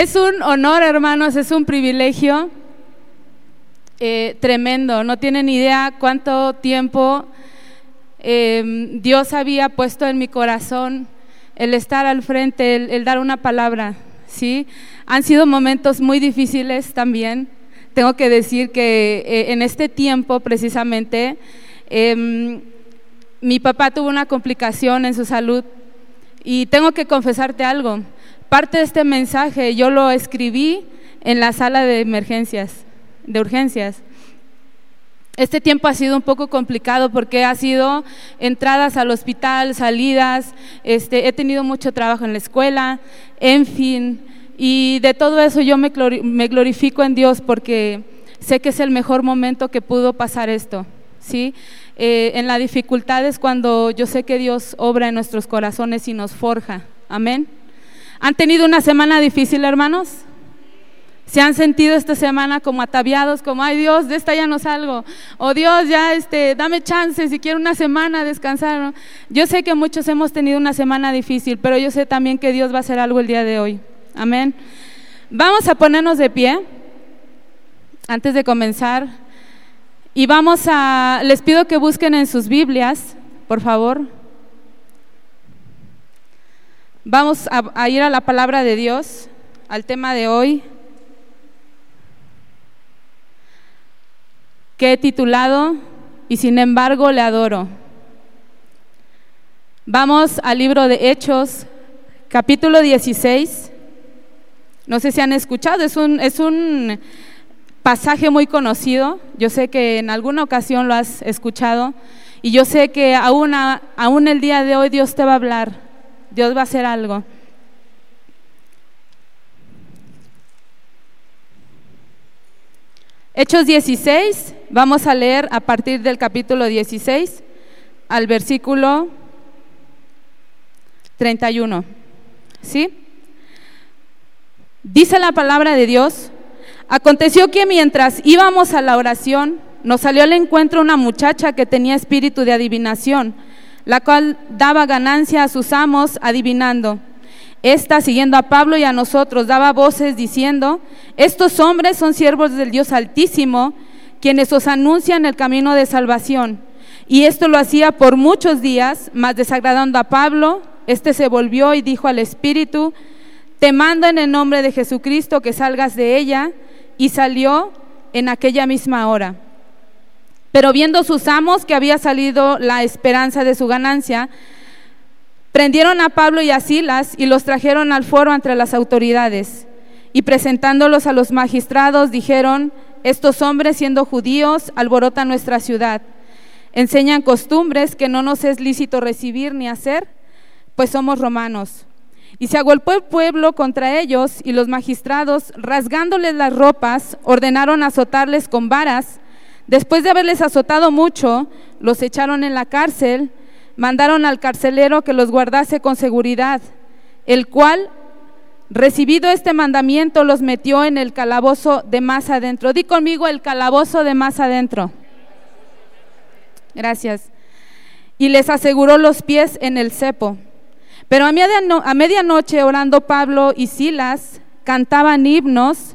Es un honor, hermanos, es un privilegio eh, tremendo. No tienen idea cuánto tiempo em, Dios había puesto en mi corazón el estar al frente, el, dar una palabra. ¿sí? Han sido momentos muy difíciles también. Tengo que decir que eh, en este tiempo precisamente em, mi papá tuvo una complicación en su salud y tengo que confesarte algo. Parte de este mensaje yo lo escribí en la sala de emergencias, de urgencias. Este tiempo ha sido un poco complicado porque ha sido entradas al hospital, salidas, este, he tenido mucho trabajo en la escuela, en fin, y de todo eso yo me glorifico en Dios porque sé que es el mejor momento que pudo pasar esto, ¿sí? Eh, en la dificultad es cuando yo sé que Dios obra en nuestros corazones y nos forja. Amén. ¿Han tenido una semana difícil, hermanos? ¿Se han sentido esta semana como ataviados, como, ay Dios, de esta ya no salgo? O Dios, ya este, dame chance si quiero una semana descansar. Yo sé que muchos hemos tenido una semana difícil, pero yo sé también que Dios va a hacer algo el día de hoy. Amén. Vamos a ponernos de pie antes de comenzar. Y vamos a, les pido que busquen en sus Biblias, por favor. Vamos a, ir a la palabra de Dios, al tema de hoy, que he titulado Y sin embargo le adoro. Vamos al libro de Hechos, capítulo 16. No sé si han escuchado, es un, es un pasaje muy conocido, yo sé que en alguna ocasión lo has escuchado y yo sé que aún, aún el día de hoy Dios te va a hablar, Dios va a hacer algo. Hechos 16, vamos a leer a partir del capítulo 16 al versículo 31. ¿Sí? Dice la palabra de Dios, Aconteció que mientras íbamos a la oración, nos salió al encuentro una muchacha que tenía espíritu de adivinación, la cual daba ganancia a sus amos adivinando. Esta, siguiendo a Pablo y a nosotros, daba voces diciendo, estos hombres son siervos del Dios Altísimo, quienes os anuncian el camino de salvación. Y esto lo hacía por muchos días, mas desagradando a Pablo, este se volvió y dijo al Espíritu, te mando en el nombre de Jesucristo que salgas de ella y salió en aquella misma hora. Pero viendo sus amos que había salido la esperanza de su ganancia, prendieron a Pablo y a Silas y los trajeron al foro entre las autoridades. Y presentándolos a los magistrados, dijeron, estos hombres siendo judíos alborotan nuestra ciudad, enseñan costumbres que no nos es lícito recibir ni hacer, pues somos romanos. Y se agolpó el pueblo contra ellos y los magistrados, rasgándoles las ropas, ordenaron azotarles con varas. Después de haberles azotado mucho, los echaron en la cárcel, mandaron al carcelero que los guardase con seguridad, el cual, recibido este mandamiento, los metió en el calabozo de más adentro. Di conmigo el calabozo de más adentro. Gracias. Y les aseguró los pies en el cepo. Pero a, medianoche orando Pablo y Silas cantaban himnos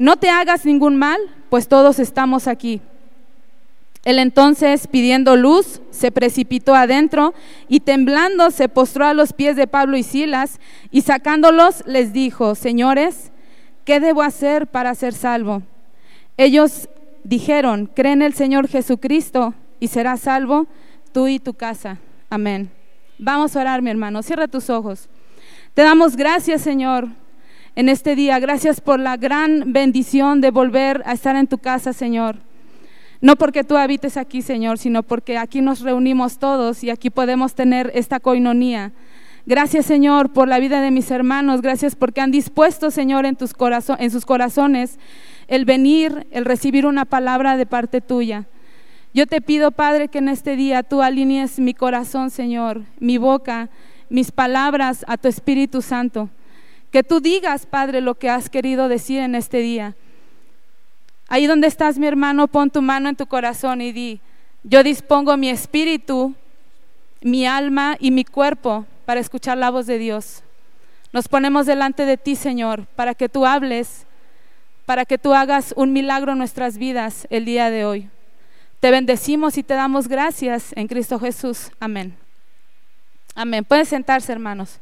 no te hagas ningún mal, pues todos estamos aquí. Él entonces, pidiendo luz, se precipitó adentro y temblando se postró a los pies de Pablo y Silas y sacándolos les dijo, señores, ¿qué debo hacer para ser salvo? Ellos dijeron, cree en el Señor Jesucristo y serás salvo tú y tu casa. Amén. Vamos a orar, mi hermano. Cierra tus ojos. Te damos gracias, Señor, en este día. Gracias por la gran bendición de volver a estar en tu casa, Señor. No porque tú habites aquí, Señor, sino porque aquí nos reunimos todos y aquí podemos tener esta coinonía. Gracias, Señor, por la vida de mis hermanos. Gracias porque han dispuesto, Señor, en, tus en sus corazones el venir, el recibir una palabra de parte tuya. Yo te pido, Padre, que en este día tú alinees mi corazón, Señor, mi boca, mis palabras a tu Espíritu Santo. Que tú digas, Padre, lo que has querido decir en este día. Ahí donde estás, mi hermano, pon tu mano en tu corazón y di, yo dispongo mi espíritu, mi alma y mi cuerpo para escuchar la voz de Dios. Nos ponemos delante de ti, Señor, para que tú hables, para que tú hagas un milagro en nuestras vidas el día de hoy. Te bendecimos y te damos gracias en Cristo Jesús. Amén. Amén. Pueden sentarse, hermanos.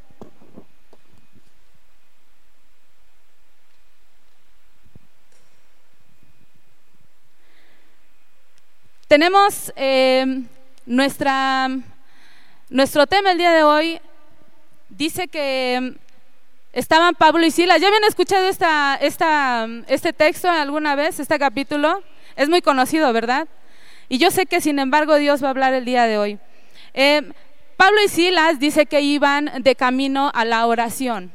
Tenemos eh, nuestra, nuestro tema el día de hoy. Dice que estaban Pablo y Silas. ¿Ya habían escuchado esta, esta, este texto alguna vez, este capítulo? Es muy conocido, ¿verdad? Y yo sé que sin embargo Dios va a hablar el día de hoy. Eh, Pablo y Silas dice que iban de camino a la oración.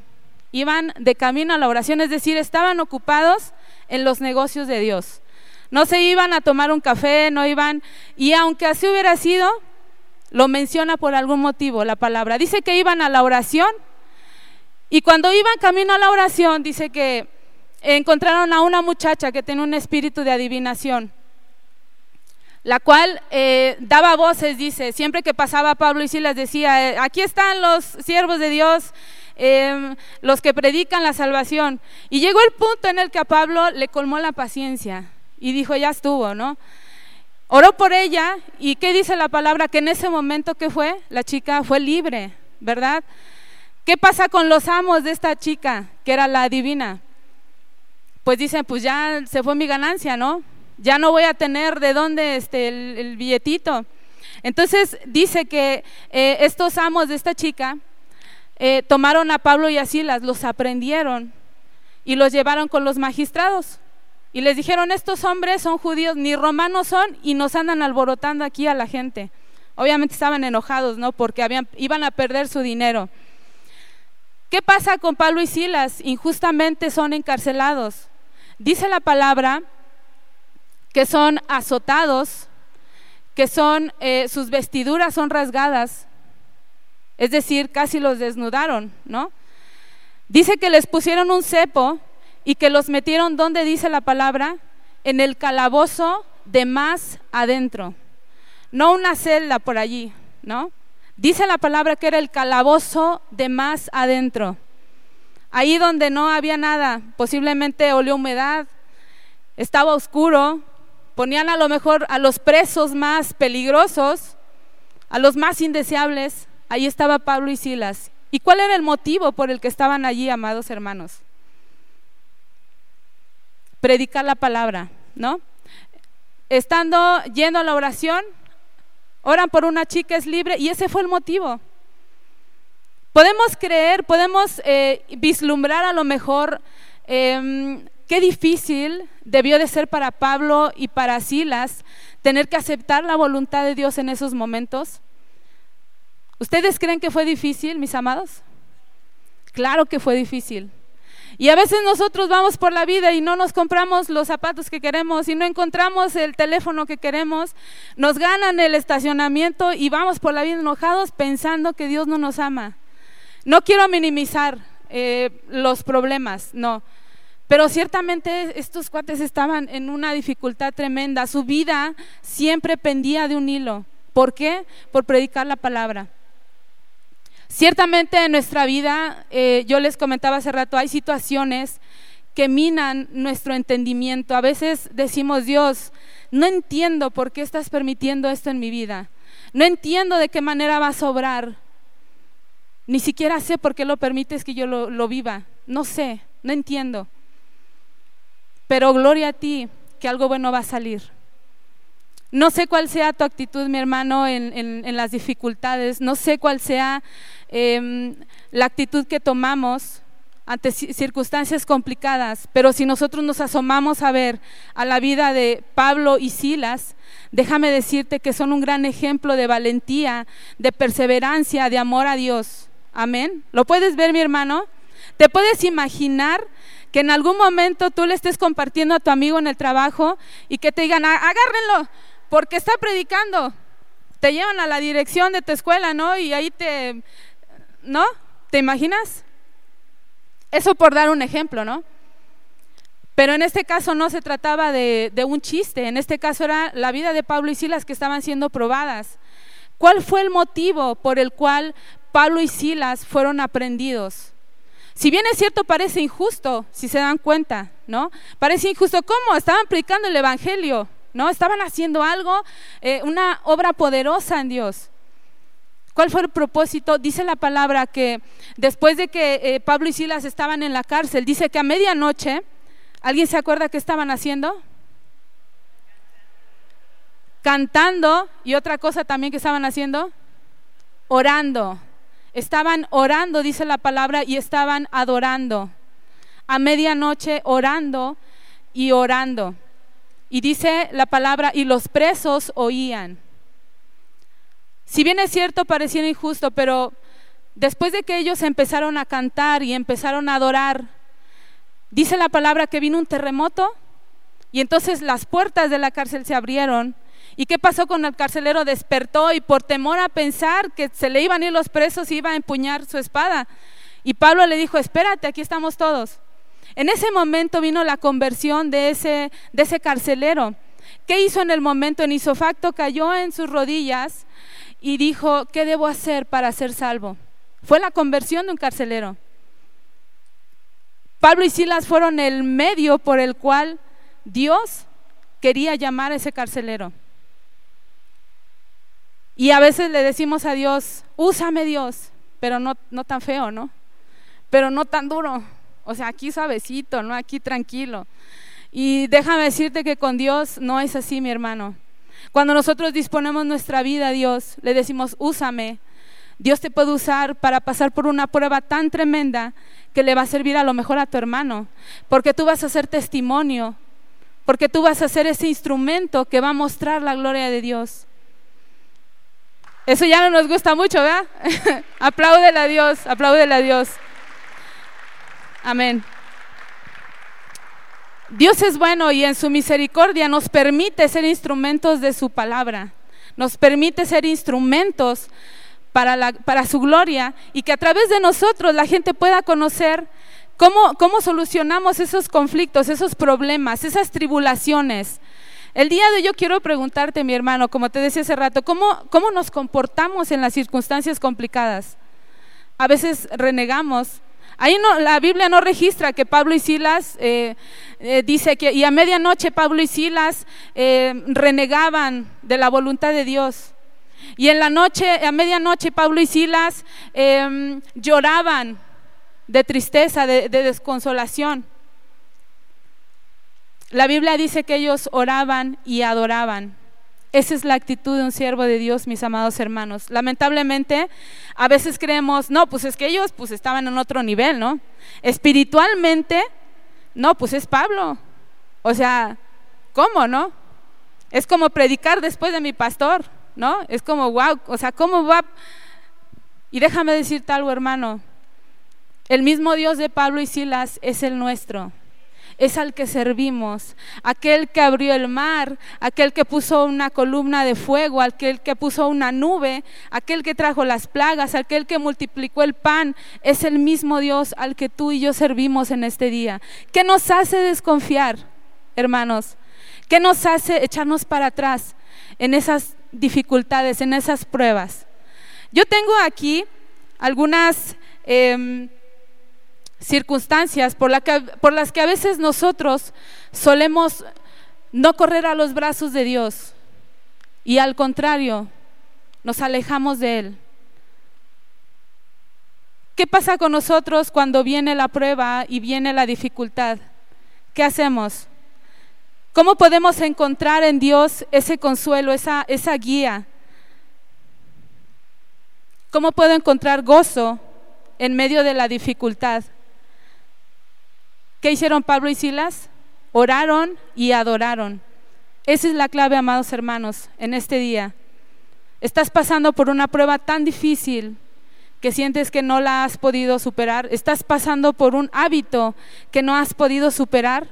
Iban de camino a la oración, es decir, estaban ocupados en los negocios de Dios. No se iban a tomar un café, no iban, y aunque así hubiera sido, lo menciona por algún motivo la palabra. Dice que iban a la oración, y cuando iban camino a la oración, dice que encontraron a una muchacha que tenía un espíritu de adivinación la cual eh, daba voces, dice, siempre que pasaba Pablo y Silas decía, eh, aquí están los siervos de Dios, em, los que predican la salvación. Y llegó el punto en el que a Pablo le colmó la paciencia y dijo, ya estuvo, ¿no? Oró por ella y ¿qué dice la palabra? Que en ese momento que fue, la chica fue libre, ¿verdad? ¿Qué pasa con los amos de esta chica, que era la divina? Pues dicen, pues ya se fue mi ganancia, ¿no? ya no voy a tener de dónde este, el, billetito. Entonces dice que eh, estos amos de esta chica eh, tomaron a Pablo y a Silas, los aprendieron y los llevaron con los magistrados. Y les dijeron, estos hombres son judíos, ni romanos son, y nos andan alborotando aquí a la gente. Obviamente estaban enojados, ¿no? Porque habían, iban a perder su dinero. ¿Qué pasa con Pablo y Silas? Injustamente son encarcelados. Dice la palabra que son azotados, que son, eh, sus vestiduras son rasgadas, es decir, casi los desnudaron, ¿no? Dice que les pusieron un cepo y que los metieron, donde dice la palabra? En el calabozo de más adentro, no una celda por allí, ¿no? Dice la palabra que era el calabozo de más adentro. Ahí donde no había nada, posiblemente olió humedad, estaba oscuro, Ponían a lo mejor a los presos más peligrosos, a los más indeseables. Ahí estaba Pablo y Silas. ¿Y cuál era el motivo por el que estaban allí, amados hermanos? Predicar la palabra, ¿no? Estando yendo a la oración, oran por una chica, es libre, y ese fue el motivo. Podemos creer, podemos eh, vislumbrar a lo mejor em, Qué difícil debió de ser para Pablo y para Silas tener que aceptar la voluntad de Dios en esos momentos. ¿Ustedes creen que fue difícil, mis amados? Claro que fue difícil. Y a veces nosotros vamos por la vida y no nos compramos los zapatos que queremos y no encontramos el teléfono que queremos, nos ganan el estacionamiento y vamos por la vida enojados pensando que Dios no nos ama. No quiero minimizar eh, los problemas, no. Pero ciertamente estos cuates estaban en una dificultad tremenda. Su vida siempre pendía de un hilo. ¿Por qué? Por predicar la palabra. Ciertamente en nuestra vida, eh, yo les comentaba hace rato, hay situaciones que minan nuestro entendimiento. A veces decimos, Dios, no entiendo por qué estás permitiendo esto en mi vida. No entiendo de qué manera vas a obrar. Ni siquiera sé por qué lo permites que yo lo viva. No sé, no entiendo. Pero gloria a ti, que algo bueno va a salir. No sé cuál sea tu actitud, mi hermano, en, las dificultades. No sé cuál sea em, la actitud que tomamos ante circunstancias complicadas. Pero si nosotros nos asomamos a ver a la vida de Pablo y Silas, déjame decirte que son un gran ejemplo de valentía, de perseverancia, de amor a Dios. Amén. ¿Lo puedes ver, mi hermano? ¿Te puedes imaginar que en algún momento tú le estés compartiendo a tu amigo en el trabajo y que te digan, agárrenlo, porque está predicando. Te llevan a la dirección de tu escuela, ¿no? Y ahí te, ¿no? ¿Te imaginas? Eso por dar un ejemplo, ¿no? Pero en este caso no se trataba de, un chiste, en este caso era la vida de Pablo y Silas que estaban siendo probadas. ¿Cuál fue el motivo por el cual Pablo y Silas fueron aprendidos? Si bien es cierto, parece injusto, si se dan cuenta, ¿no? Parece injusto. ¿Cómo? Estaban predicando el Evangelio, ¿no? Estaban haciendo algo, eh, una obra poderosa en Dios. ¿Cuál fue el propósito? Dice la palabra que después de que eh, Pablo y Silas estaban en la cárcel, dice que a medianoche ¿Alguien se acuerda qué estaban haciendo? Cantando y otra cosa también que estaban haciendo, orando. Estaban orando, dice la palabra, y estaban adorando. A medianoche orando y orando. Y dice la palabra, y los presos oían. Si bien es cierto, parecía injusto, pero después de que ellos empezaron a cantar y empezaron a adorar, Dice la palabra que vino un terremoto y entonces las puertas de la cárcel se abrieron. ¿Y qué pasó con el carcelero? Despertó y por temor a pensar que se le iban a ir los presos iba a empuñar su espada. Y Pablo le dijo, espérate, aquí estamos todos. En ese momento vino la conversión de ese, de ese carcelero. ¿Qué hizo en el momento? En isofacto cayó en sus rodillas y dijo, ¿qué debo hacer para ser salvo? Fue la conversión de un carcelero. Pablo y Silas fueron el medio por el cual Dios quería llamar a ese carcelero. Y a veces le decimos a Dios, úsame Dios, pero no, no tan feo, ¿no? Pero no tan duro. O sea, aquí suavecito, ¿no? Aquí tranquilo. Y déjame decirte que con Dios no es así, mi hermano. Cuando nosotros disponemos nuestra vida a Dios, le decimos, úsame. Dios te puede usar para pasar por una prueba tan tremenda que le va a servir a lo mejor a tu hermano, porque tú vas a ser testimonio, porque tú vas a ser ese instrumento que va a mostrar la gloria de Dios. Eso ya no nos gusta mucho, ¿verdad? apláudele a Dios, apláudele a Dios. Amén. Dios es bueno y en su misericordia nos permite ser instrumentos de su palabra. Nos permite ser instrumentos para, para su gloria y que a través de nosotros la gente pueda conocer cómo, cómo solucionamos esos conflictos, esos problemas, esas tribulaciones. El día de hoy yo quiero preguntarte, mi hermano, como te decía hace rato, ¿cómo, cómo nos comportamos en las circunstancias complicadas? A veces renegamos. Ahí no, la Biblia no registra que Pablo y Silas, eh, eh, dice que, y a medianoche Pablo y Silas eh, renegaban de la voluntad de Dios. Y en la noche, a medianoche, Pablo y Silas lloraban de tristeza, de desconsolación. La Biblia dice que ellos oraban y adoraban. Esa es la actitud de un siervo de Dios, mis amados hermanos. Lamentablemente, a veces creemos, no, pues es que ellos pues estaban en otro nivel, ¿no? Espiritualmente, no, pues es Pablo. O sea, ¿cómo, no? Es como predicar después de mi pastor. ¿no? Es como, wow, o sea, ¿cómo va? Y déjame decirte algo, hermano. El mismo Dios de Pablo y Silas es el nuestro. Es al que servimos, aquel que abrió el mar, aquel que puso una columna de fuego, aquel que puso una nube, aquel que trajo las plagas, aquel que multiplicó el pan, es el mismo Dios al que tú y yo servimos en este día. ¿Qué nos hace desconfiar, hermanos? ¿Qué nos hace echarnos para atrás en esas dificultades, en esas pruebas. Yo tengo aquí algunas em, circunstancias por, por las que a veces nosotros solemos no correr a los brazos de Dios y al contrario, nos alejamos de Él. ¿Qué pasa con nosotros cuando viene la prueba y viene la dificultad? ¿Qué hacemos? ¿Cómo podemos encontrar en Dios ese consuelo, esa, esa guía? ¿Cómo puedo encontrar gozo en medio de la dificultad? ¿Qué hicieron Pablo y Silas? Oraron y adoraron. Esa es la clave, amados hermanos, en este día. Estás pasando por una prueba tan difícil que sientes que no la has podido superar, estás pasando por un hábito que no has podido superar,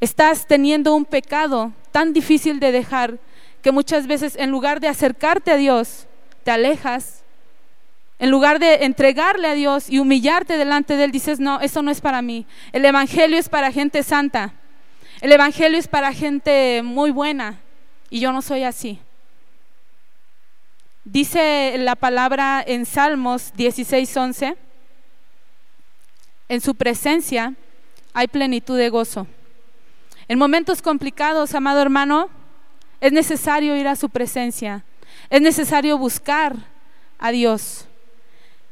estás teniendo un pecado tan difícil de dejar que muchas veces en lugar de acercarte a Dios, te alejas. En lugar de entregarle a Dios y humillarte delante de Él, dices, no, eso no es para mí. El Evangelio es para gente santa. El Evangelio es para gente muy buena. Y yo no soy así. Dice la palabra en Salmos 16:11, en su presencia hay plenitud de gozo. En momentos complicados, amado hermano, es necesario ir a su presencia, es necesario buscar a Dios.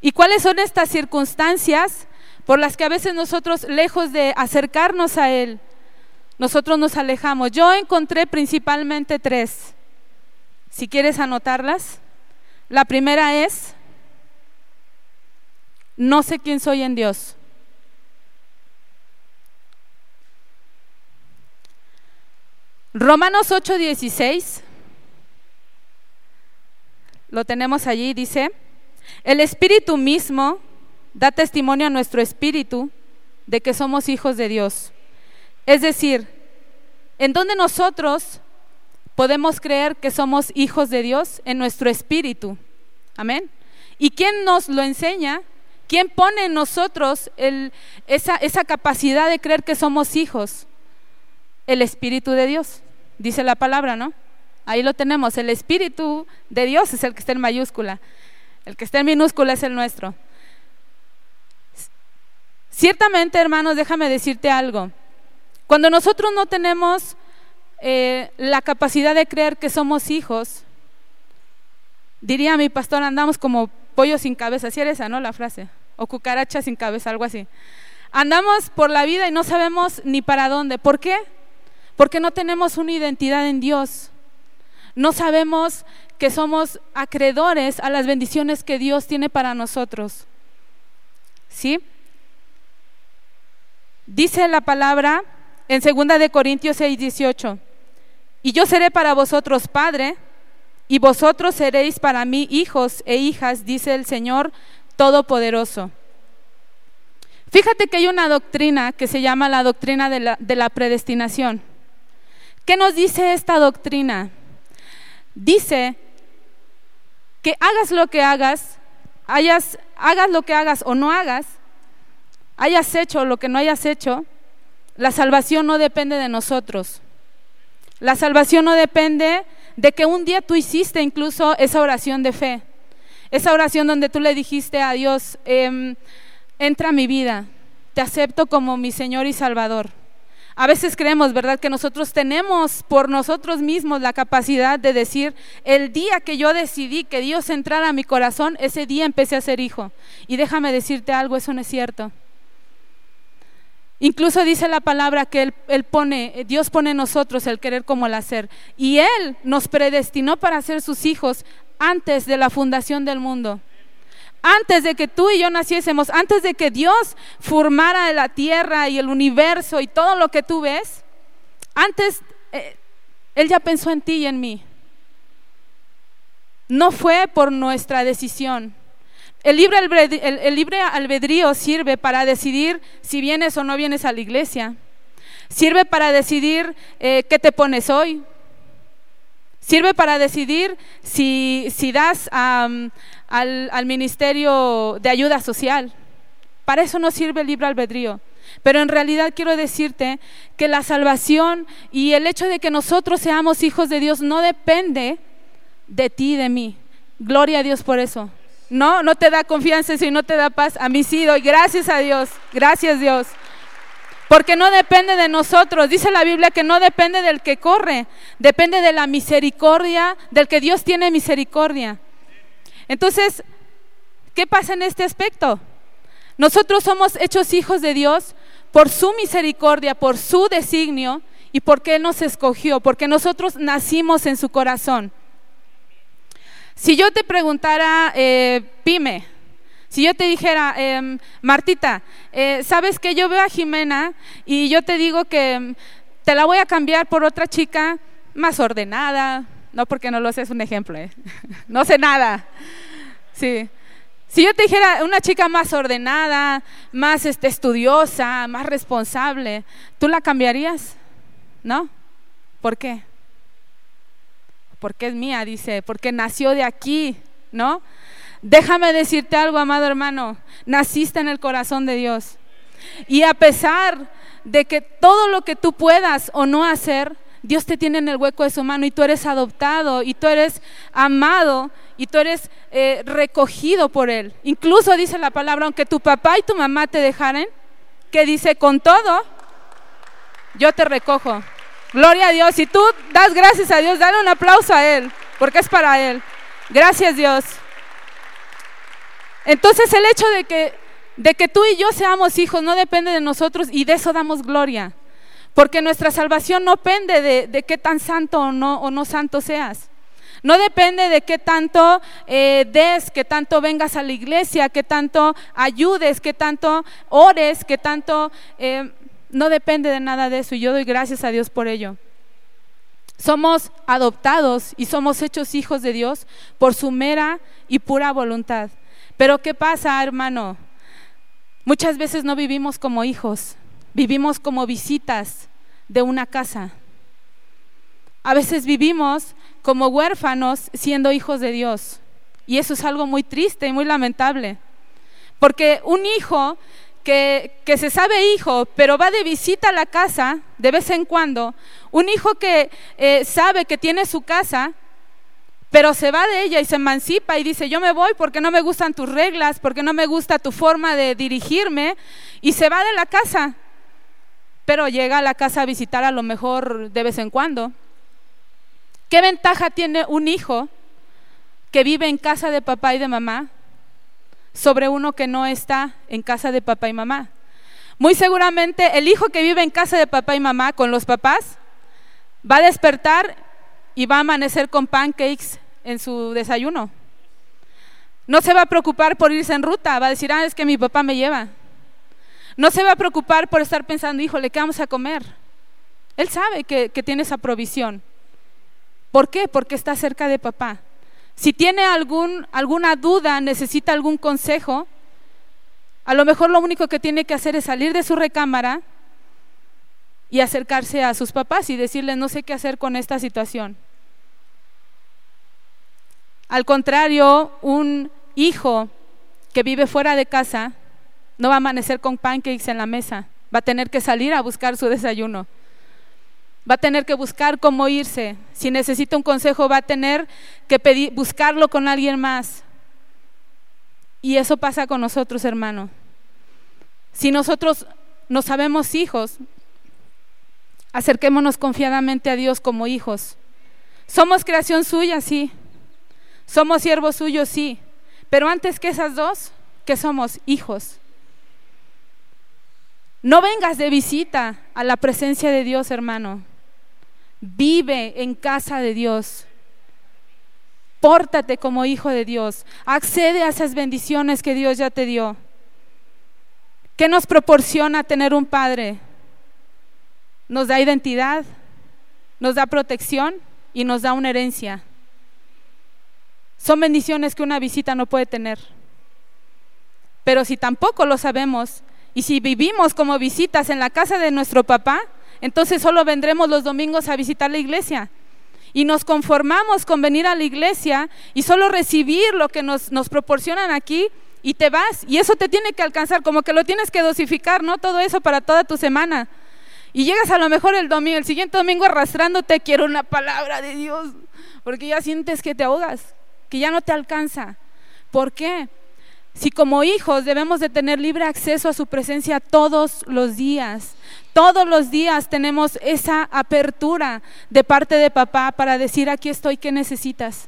¿Y cuáles son estas circunstancias por las que a veces nosotros, lejos de acercarnos a Él, nosotros nos alejamos? Yo encontré principalmente tres. Si quieres anotarlas. La primera es, no sé quién soy en Dios. Romanos 8:16, lo tenemos allí, dice, el Espíritu mismo da testimonio a nuestro espíritu de que somos hijos de Dios. Es decir, en donde nosotros podemos creer que somos hijos de Dios en nuestro espíritu. Amén. ¿Y quién nos lo enseña? ¿Quién pone en nosotros esa, esa capacidad de creer que somos hijos? El Espíritu de Dios dice la palabra, ¿no? Ahí lo tenemos, el Espíritu de Dios es el que está en mayúscula, el que está en minúscula es el nuestro. Ciertamente, hermanos, déjame decirte algo. Cuando nosotros no tenemos eh, la capacidad de creer que somos hijos, diría mi pastor, andamos como pollo sin cabeza, si era esa, ¿no? La frase, o cucaracha sin cabeza, algo así. Andamos por la vida y no sabemos ni para dónde. ¿Por qué? porque no tenemos una identidad en Dios. No sabemos que somos acreedores a las bendiciones que Dios tiene para nosotros. ¿Sí? Dice la palabra en 2 de Corintios 6, 18. Y yo seré para vosotros padre, y vosotros seréis para mí hijos e hijas, dice el Señor Todopoderoso. Fíjate que hay una doctrina que se llama la doctrina de la, de la predestinación. ¿Qué nos dice esta doctrina? Dice que hagas lo que hagas, hagas lo que hagas o no hagas, hayas hecho lo que no hayas hecho, la salvación no depende de nosotros. La salvación no depende de que un día tú hiciste incluso esa oración de fe, esa oración donde tú le dijiste a Dios, em, entra a mi vida, te acepto como mi Señor y Salvador. A veces creemos, ¿verdad?, que nosotros tenemos por nosotros mismos la capacidad de decir, el día que yo decidí que Dios entrara a mi corazón, ese día empecé a ser hijo. Y déjame decirte algo, eso no es cierto. Incluso dice la palabra que él, pone, Dios pone en nosotros el querer como el hacer. Y Él nos predestinó para ser sus hijos antes de la fundación del mundo antes de que tú y yo naciésemos, antes de que Dios formara la tierra y el universo y todo lo que tú ves, antes eh, Él ya pensó en ti y en mí. No fue por nuestra decisión. El libre, albedrío sirve para decidir si vienes o no vienes a la iglesia. Sirve para decidir eh, qué te pones hoy. Sirve para decidir si, si das a al, Ministerio de Ayuda Social. Para eso no sirve el libre albedrío. Pero en realidad quiero decirte que la salvación y el hecho de que nosotros seamos hijos de Dios no depende de ti de mí. Gloria a Dios por eso. No, no te da confianza si no te da paz. A mí sí doy. Gracias a Dios. Gracias Dios. Porque no depende de nosotros. Dice la Biblia que no depende del que corre. Depende de la misericordia, del que Dios tiene misericordia. Entonces, ¿qué pasa en este aspecto? Nosotros somos hechos hijos de Dios por su misericordia, por su designio y porque Él nos escogió, porque nosotros nacimos en su corazón. Si yo te preguntara, eh, Pime, si yo te dijera, em, Martita, eh, ¿sabes que yo veo a Jimena y yo te digo que em, te la voy a cambiar por otra chica más ordenada, no porque no lo sé, un ejemplo, ¿eh? no sé nada. Sí. Si yo te dijera una chica más ordenada, más este, estudiosa, más responsable, ¿tú la cambiarías? ¿No? ¿Por qué? Porque es mía, dice, porque nació de aquí, ¿no? Déjame decirte algo, amado hermano, naciste en el corazón de Dios. Y a pesar de que todo lo que tú puedas o no hacer, Dios te tiene en el hueco de su mano y tú eres adoptado y tú eres amado y tú eres eh, recogido por Él. Incluso dice la palabra, aunque tu papá y tu mamá te dejaren, que dice, con todo, yo te recojo. Gloria a Dios. Si tú das gracias a Dios, dale un aplauso a Él, porque es para Él. Gracias Dios. Entonces el hecho de que, de que tú y yo seamos hijos no depende de nosotros y de eso damos gloria. Porque nuestra salvación no depende de, qué tan santo o no, o no santo seas. No depende de qué tanto eh, des, qué tanto vengas a la iglesia, qué tanto ayudes, qué tanto ores, qué tanto... Eh, no depende de nada de eso y yo doy gracias a Dios por ello. Somos adoptados y somos hechos hijos de Dios por su mera y pura voluntad. Pero ¿qué pasa, hermano? Muchas veces no vivimos como hijos, vivimos como visitas de una casa. A veces vivimos como huérfanos siendo hijos de Dios. Y eso es algo muy triste y muy lamentable. Porque un hijo que, se sabe hijo, pero va de visita a la casa de vez en cuando, un hijo que eh, sabe que tiene su casa, pero se va de ella y se emancipa y dice, yo me voy porque no me gustan tus reglas, porque no me gusta tu forma de dirigirme, y se va de la casa, pero llega a la casa a visitar a lo mejor de vez en cuando. ¿Qué ventaja tiene un hijo que vive en casa de papá y de mamá sobre uno que no está en casa de papá y mamá. Muy seguramente el hijo que vive en casa de papá y mamá con los papás va a despertar y va a amanecer con pancakes en su desayuno. No se va a preocupar por irse en ruta, va a decir, ah, es que mi papá me lleva. No se va a preocupar por estar pensando, híjole, ¿qué vamos a comer? Él sabe que, que tiene esa provisión. ¿Por qué? Porque está cerca de papá. Si tiene algún, alguna duda, necesita algún consejo, a lo mejor lo único que tiene que hacer es salir de su recámara y acercarse a sus papás y decirles, no sé qué hacer con esta situación. Al contrario, un hijo que vive fuera de casa no va a amanecer con pancakes en la mesa, va a tener que salir a buscar su desayuno va a tener que buscar cómo irse. Si necesita un consejo, va a tener que pedir, buscarlo con alguien más. Y eso pasa con nosotros, hermano. Si nosotros no sabemos hijos, acerquémonos confiadamente a Dios como hijos. Somos creación suya, sí. Somos siervos suyos, sí. Pero antes que esas dos, que somos hijos. No vengas de visita a la presencia de Dios, hermano. Vive en casa de Dios. Pórtate como hijo de Dios. Accede a esas bendiciones que Dios ya te dio. ¿Qué nos proporciona tener un padre? Nos da identidad, nos da protección y nos da una herencia. Son bendiciones que una visita no puede tener. Pero si tampoco lo sabemos y si vivimos como visitas en la casa de nuestro papá, entonces solo vendremos los domingos a visitar la iglesia. Y nos conformamos con venir a la iglesia y solo recibir lo que nos, nos proporcionan aquí y te vas. Y eso te tiene que alcanzar, como que lo tienes que dosificar, ¿no? Todo eso para toda tu semana. Y llegas a lo mejor el domingo, el siguiente domingo arrastrándote, quiero una palabra de Dios, porque ya sientes que te ahogas, que ya no te alcanza. ¿Por qué? Si como hijos debemos de tener libre acceso a su presencia todos los días, todos los días tenemos esa apertura de parte de papá para decir, aquí estoy, ¿qué necesitas?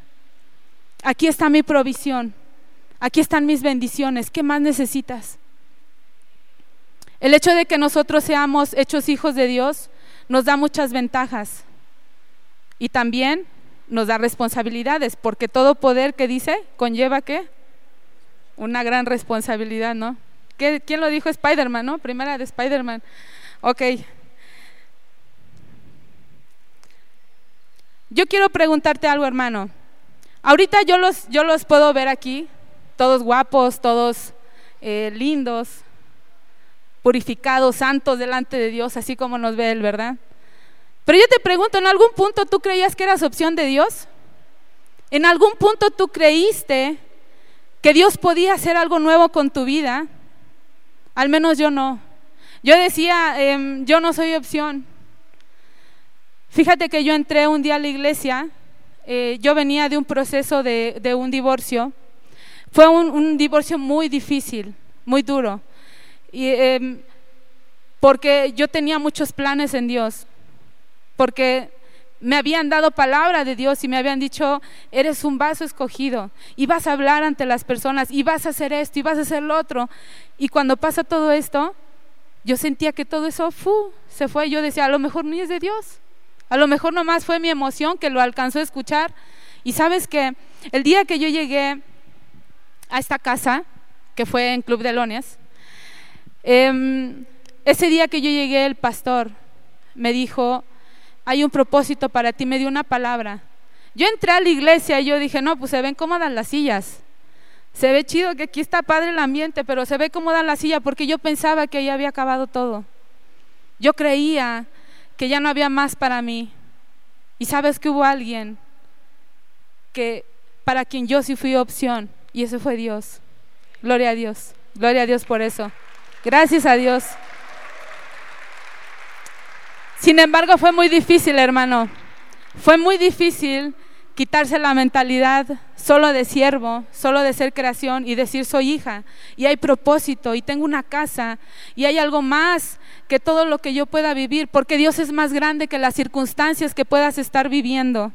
Aquí está mi provisión, aquí están mis bendiciones, ¿qué más necesitas? El hecho de que nosotros seamos hechos hijos de Dios nos da muchas ventajas y también nos da responsabilidades, porque todo poder que dice conlleva qué? Una gran responsabilidad, ¿no? ¿Quién lo dijo? Spider-Man, ¿no? Primera de Spider-Man. Ok. Yo quiero preguntarte algo, hermano. Ahorita yo los, yo los puedo ver aquí todos guapos, todos eh, lindos, purificados, santos delante de Dios, así como nos ve Él, ¿verdad? Pero yo te pregunto, ¿en algún punto tú creías que eras opción de Dios? ¿En algún punto tú creíste que Dios podía hacer algo nuevo con tu vida? Al menos yo no. Yo decía, em, yo no soy opción. Fíjate que yo entré un día a la iglesia, eh, yo venía de un proceso de, un divorcio. Fue un, divorcio muy difícil, muy duro. Y, em, porque yo tenía muchos planes en Dios porque me habían dado palabra de Dios y me habían dicho, eres un vaso escogido y vas a hablar ante las personas y vas a hacer esto y vas a hacer lo otro. Y cuando pasa todo esto, yo sentía que todo eso se fue. Yo decía, a lo mejor ni es de Dios. A lo mejor nomás fue mi emoción que lo alcanzó a escuchar. Y sabes que el día que yo llegué a esta casa, que fue en Club de Lonias, em, ese día que yo llegué, el pastor me dijo, hay un propósito para ti, me dio una palabra. Yo entré a la iglesia y yo dije, no, pues se ven cómodas las sillas. Se ve chido que aquí está padre el ambiente, pero se ve cómoda la silla porque yo pensaba que ya había acabado todo. Yo creía que ya no había más para mí. Y sabes que hubo alguien que para quien yo sí fui opción y ese fue Dios. Gloria a Dios. Gloria a Dios por eso. Gracias a Dios. Sin embargo, fue muy difícil, hermano. Fue muy difícil quitarse la mentalidad solo de siervo, solo de ser creación y decir soy hija y hay propósito y tengo una casa y hay algo más que todo lo que yo pueda vivir, porque Dios es más grande que las circunstancias que puedas estar viviendo.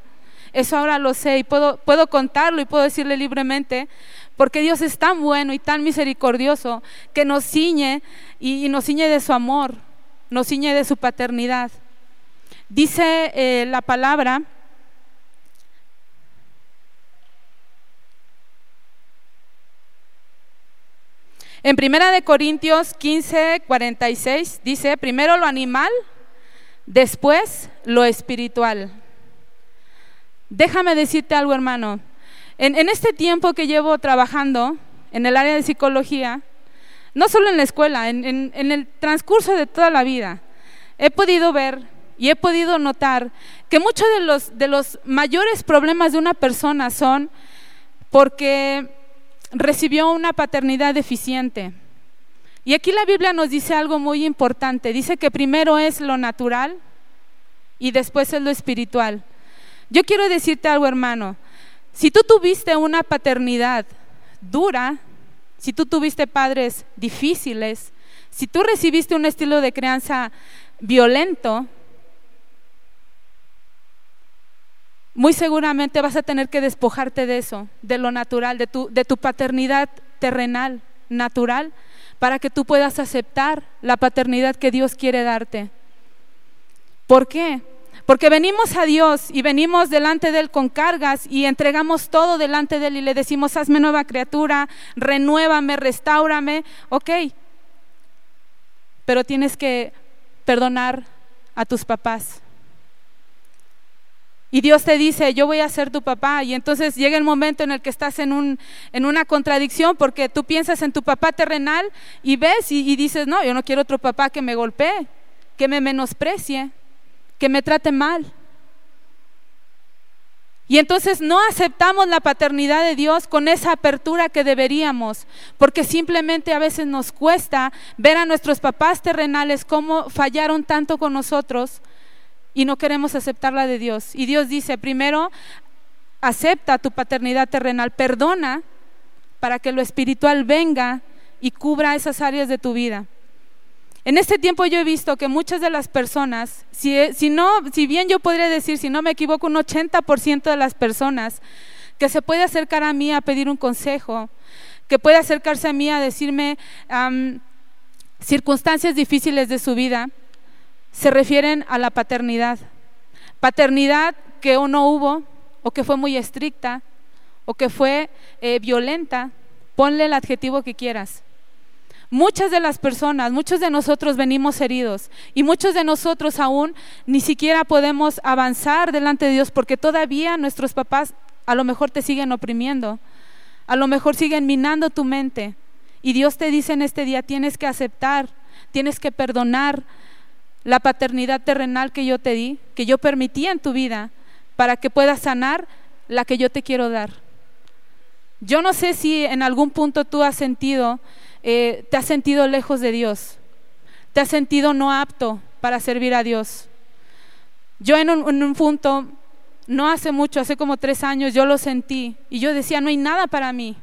Eso ahora lo sé y puedo, puedo contarlo y puedo decirle libremente, porque Dios es tan bueno y tan misericordioso que nos ciñe y, y nos ciñe de su amor nos ciñe de su paternidad. Dice eh, la palabra, en Primera de Corintios 15, 46 dice, primero lo animal, después lo espiritual. Déjame decirte algo, hermano. En, este tiempo que llevo trabajando en el área de psicología, no solo en la escuela, en, el transcurso de toda la vida, he podido ver y he podido notar que muchos de los, de los mayores problemas de una persona son porque recibió una paternidad deficiente. Y aquí la Biblia nos dice algo muy importante. Dice que primero es lo natural y después es lo espiritual. Yo quiero decirte algo, hermano. Si tú tuviste una paternidad dura, si tú tuviste padres difíciles, si tú recibiste un estilo de crianza violento, muy seguramente vas a tener que despojarte de eso, de lo natural, de tu, de tu paternidad terrenal, natural, para que tú puedas aceptar la paternidad que Dios quiere darte. ¿Por qué? Porque venimos a Dios y venimos delante de Él con cargas y entregamos todo delante de Él y le decimos, hazme nueva criatura, renuévame, restaurame, ok. Pero tienes que perdonar a tus papás. Y Dios te dice, yo voy a ser tu papá. Y entonces llega el momento en el que estás en, un, en una contradicción porque tú piensas en tu papá terrenal y ves y, y dices, no, yo no quiero otro papá que me golpee, que me menosprecie que me trate mal. Y entonces no aceptamos la paternidad de Dios con esa apertura que deberíamos, porque simplemente a veces nos cuesta ver a nuestros papás terrenales cómo fallaron tanto con nosotros y no queremos aceptar la de Dios. Y Dios dice, primero, acepta tu paternidad terrenal, perdona para que lo espiritual venga y cubra esas áreas de tu vida. En este tiempo yo he visto que muchas de las personas, si, si, no, si bien yo podría decir, si no me equivoco, un 80% de las personas que se puede acercar a mí a pedir un consejo, que puede acercarse a mí a decirme circunstancias difíciles de su vida, se refieren a la paternidad. Paternidad que o no hubo, o que fue muy estricta, o que fue eh, violenta, ponle el adjetivo que quieras. Muchas de las personas, muchos de nosotros venimos heridos y muchos de nosotros aún ni siquiera podemos avanzar delante de Dios porque todavía nuestros papás a lo mejor te siguen oprimiendo. A lo mejor siguen minando tu mente. Y Dios te dice en este día, tienes que aceptar, tienes que perdonar la paternidad terrenal que yo te di, que yo permití en tu vida, para que puedas sanar la que yo te quiero dar. Yo no sé si en algún punto tú has sentido, eh, te has sentido lejos de Dios, te has sentido no apto para servir a Dios. Yo en un, punto, no hace mucho, hace como tres años, yo lo sentí y yo decía, no hay nada para mí.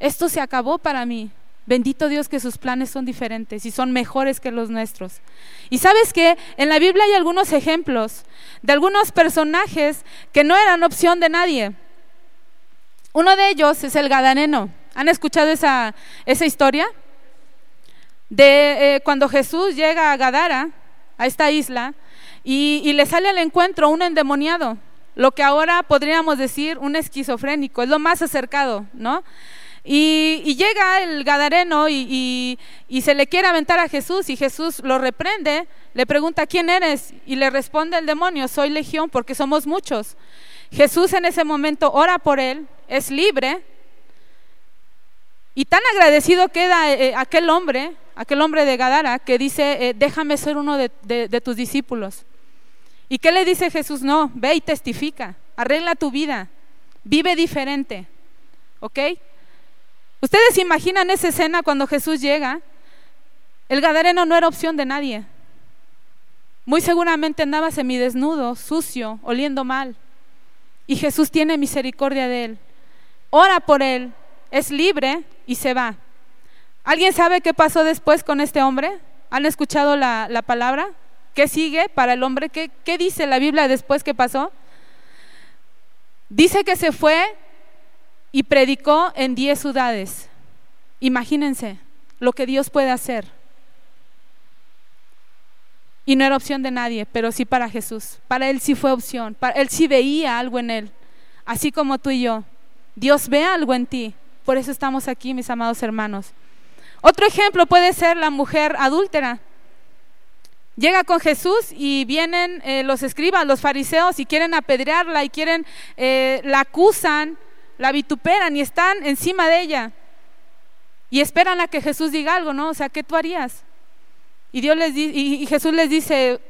Esto se acabó para mí. Bendito Dios que sus planes son diferentes y son mejores que los nuestros. Y sabes que en la Biblia hay algunos ejemplos de algunos personajes que no eran opción de nadie. Uno de ellos es el Gadareno. ¿Han escuchado esa, esa historia? De eh, cuando Jesús llega a Gadara, a esta isla, y, le sale al encuentro un endemoniado, lo que ahora podríamos decir un esquizofrénico, es lo más acercado, ¿no? Y, llega el Gadareno y, y, se le quiere aventar a Jesús y Jesús lo reprende, le pregunta, ¿quién eres? Y le responde el demonio, soy legión porque somos muchos. Jesús en ese momento ora por él, es libre. Y tan agradecido queda eh, eh, aquel hombre, aquel hombre de Gadara, que dice, eh, déjame ser uno de, de tus discípulos. ¿Y qué le dice Jesús? No, ve y testifica, arregla tu vida, vive diferente. ¿Ok? ¿Ustedes imaginan esa escena cuando Jesús llega? El gadareno no era opción de nadie. Muy seguramente andaba semidesnudo, sucio, oliendo mal. Y Jesús tiene misericordia de él ora por él, es libre y se va. ¿Alguien sabe qué pasó después con este hombre? ¿Han escuchado la, palabra? ¿Qué sigue para el hombre? ¿Qué, ¿Qué dice la Biblia después que pasó? Dice que se fue y predicó en diez ciudades. Imagínense lo que Dios puede hacer. Y no era opción de nadie, pero sí para Jesús. Para Él sí fue opción. Para Él sí veía algo en Él. Así como tú y yo. Dios ve algo en ti. Por eso estamos aquí, mis amados hermanos. Otro ejemplo puede ser la mujer adúltera. Llega con Jesús y vienen eh, los escribas, los fariseos, y quieren apedrearla y quieren, eh, la acusan, la vituperan y están encima de ella. Y esperan a que Jesús diga algo, ¿no? O sea, ¿qué tú harías? Y, Dios les y Jesús les dice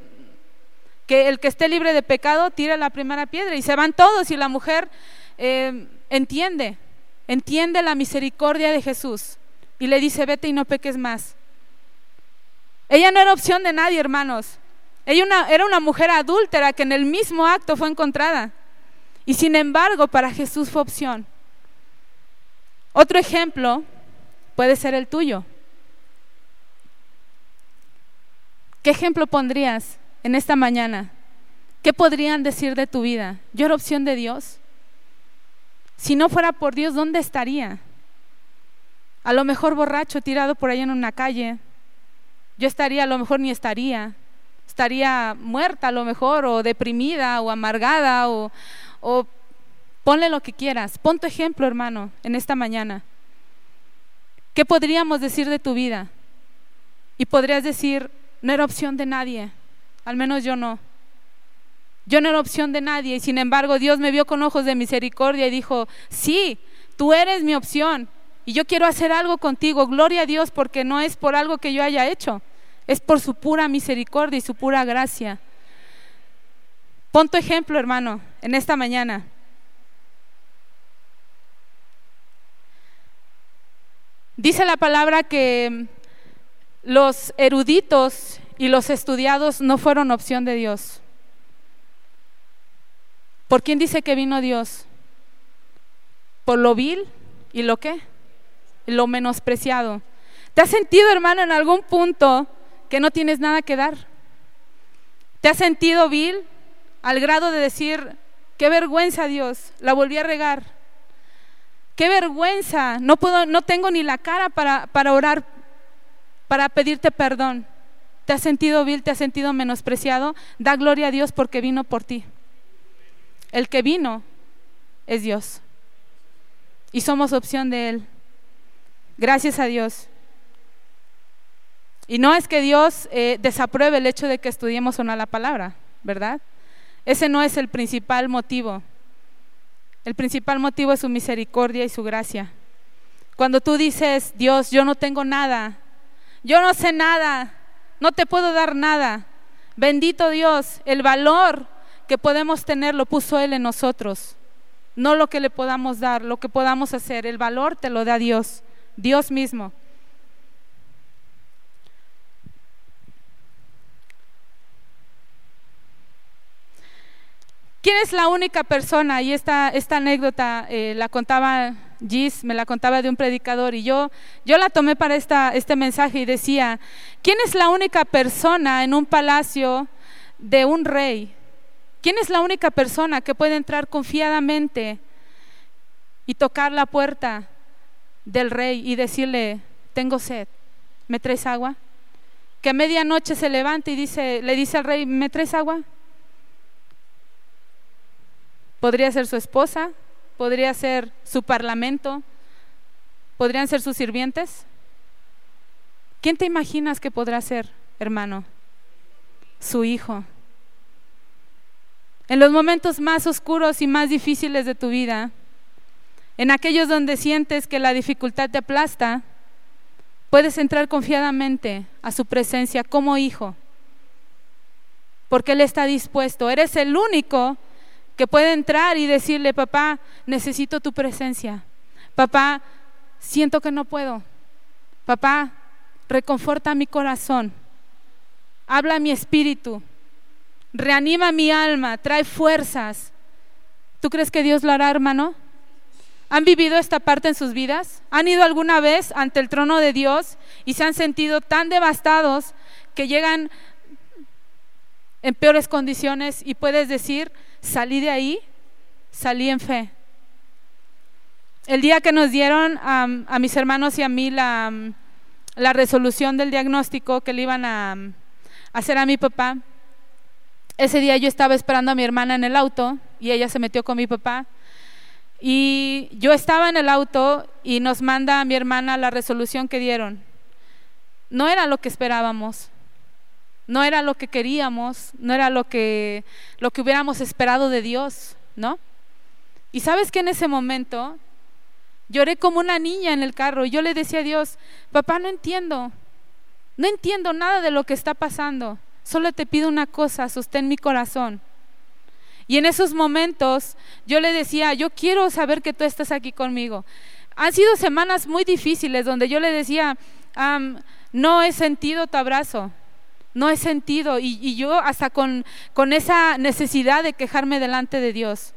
que el que esté libre de pecado tire la primera piedra. Y se van todos y la mujer eh, entiende, entiende la misericordia de Jesús y le dice, vete y no peques más. Ella no era opción de nadie, hermanos. Ella era una mujer adúltera que en el mismo acto fue encontrada. Y sin embargo, para Jesús fue opción. Otro ejemplo puede ser el tuyo. ¿Qué ejemplo pondrías en esta mañana? ¿Qué podrían decir de tu vida? ¿Yo era opción de Dios? Si no fuera por Dios, ¿dónde estaría? A lo mejor borracho, tirado por ahí en una calle. Yo estaría, a lo mejor ni estaría. Estaría muerta a lo mejor, o deprimida, o amargada, o, o ponle lo que quieras. Pon tu ejemplo, hermano, en esta mañana. ¿Qué podríamos decir de tu vida? Y podrías decir, no era opción de nadie, al menos yo no. Yo no era opción de nadie y sin embargo Dios me vio con ojos de misericordia y dijo, sí, tú eres mi opción y yo quiero hacer algo contigo. Gloria a Dios porque no es por algo que yo haya hecho, es por su pura misericordia y su pura gracia. Pon tu ejemplo, hermano, en esta mañana. Dice la palabra que los eruditos y los estudiados no fueron opción de Dios. ¿Por quién dice que vino Dios? ¿Por lo vil y lo qué? Lo menospreciado. ¿Te has sentido, hermano, en algún punto que no tienes nada que dar? ¿Te has sentido vil al grado de decir, qué vergüenza Dios, la volví a regar? Qué vergüenza, no puedo, no tengo ni la cara para, para orar, para pedirte perdón. ¿Te has sentido vil, te has sentido menospreciado? Da gloria a Dios porque vino por ti. El que vino es Dios. Y somos opción de Él. Gracias a Dios. Y no es que Dios eh, desapruebe el hecho de que estudiemos o no la palabra, ¿verdad? Ese no es el principal motivo. El principal motivo es su misericordia y su gracia. Cuando tú dices, Dios, yo no tengo nada, yo no sé nada, no te puedo dar nada. Bendito Dios, el valor que podemos tener lo puso Él en nosotros. No lo que le podamos dar, lo que podamos hacer. El valor te lo da Dios, Dios mismo. ¿Quién es la única persona? Y esta, esta anécdota eh, la contaba Gis, me la contaba de un predicador y yo, yo la tomé para esta, este mensaje y decía, ¿quién es la única persona en un palacio de un rey? ¿Quién es la única persona que puede entrar confiadamente y tocar la puerta del rey y decirle, tengo sed, ¿me traes agua? Que a medianoche se levante y dice, le dice al rey, ¿me traes agua? Podría ser su esposa, podría ser su parlamento, podrían ser sus sirvientes. ¿Quién te imaginas que podrá ser, hermano? Su hijo. En los momentos más oscuros y más difíciles de tu vida, en aquellos donde sientes que la dificultad te aplasta, puedes entrar confiadamente a su presencia como hijo, porque Él está dispuesto. Eres el único que puede entrar y decirle, papá, necesito tu presencia. Papá, siento que no puedo. Papá, reconforta mi corazón. Habla mi espíritu. Reanima mi alma. Trae fuerzas. ¿Tú crees que Dios lo hará, hermano? ¿Han vivido esta parte en sus vidas? ¿Han ido alguna vez ante el trono de Dios y se han sentido tan devastados que llegan en peores condiciones y puedes decir, salí de ahí, salí en fe. El día que nos dieron a mis hermanos y a mí la, la, resolución del diagnóstico que le iban a, hacer a mi papá, ese día yo estaba esperando a mi hermana en el auto y ella se metió con mi papá. Y yo estaba en el auto y nos manda a mi hermana la resolución que dieron. No era lo que esperábamos. No era lo que queríamos, no era lo que, lo que hubiéramos esperado de Dios, ¿no? Y sabes que en ese momento lloré como una niña en el carro y yo le decía a Dios, papá, no entiendo, no entiendo nada de lo que está pasando, solo te pido una cosa, sostén mi corazón. Y en esos momentos yo le decía, yo quiero saber que tú estás aquí conmigo. Han sido semanas muy difíciles donde yo le decía, no he sentido tu abrazo, no he sentido y, yo hasta con, con esa necesidad de quejarme delante de Dios.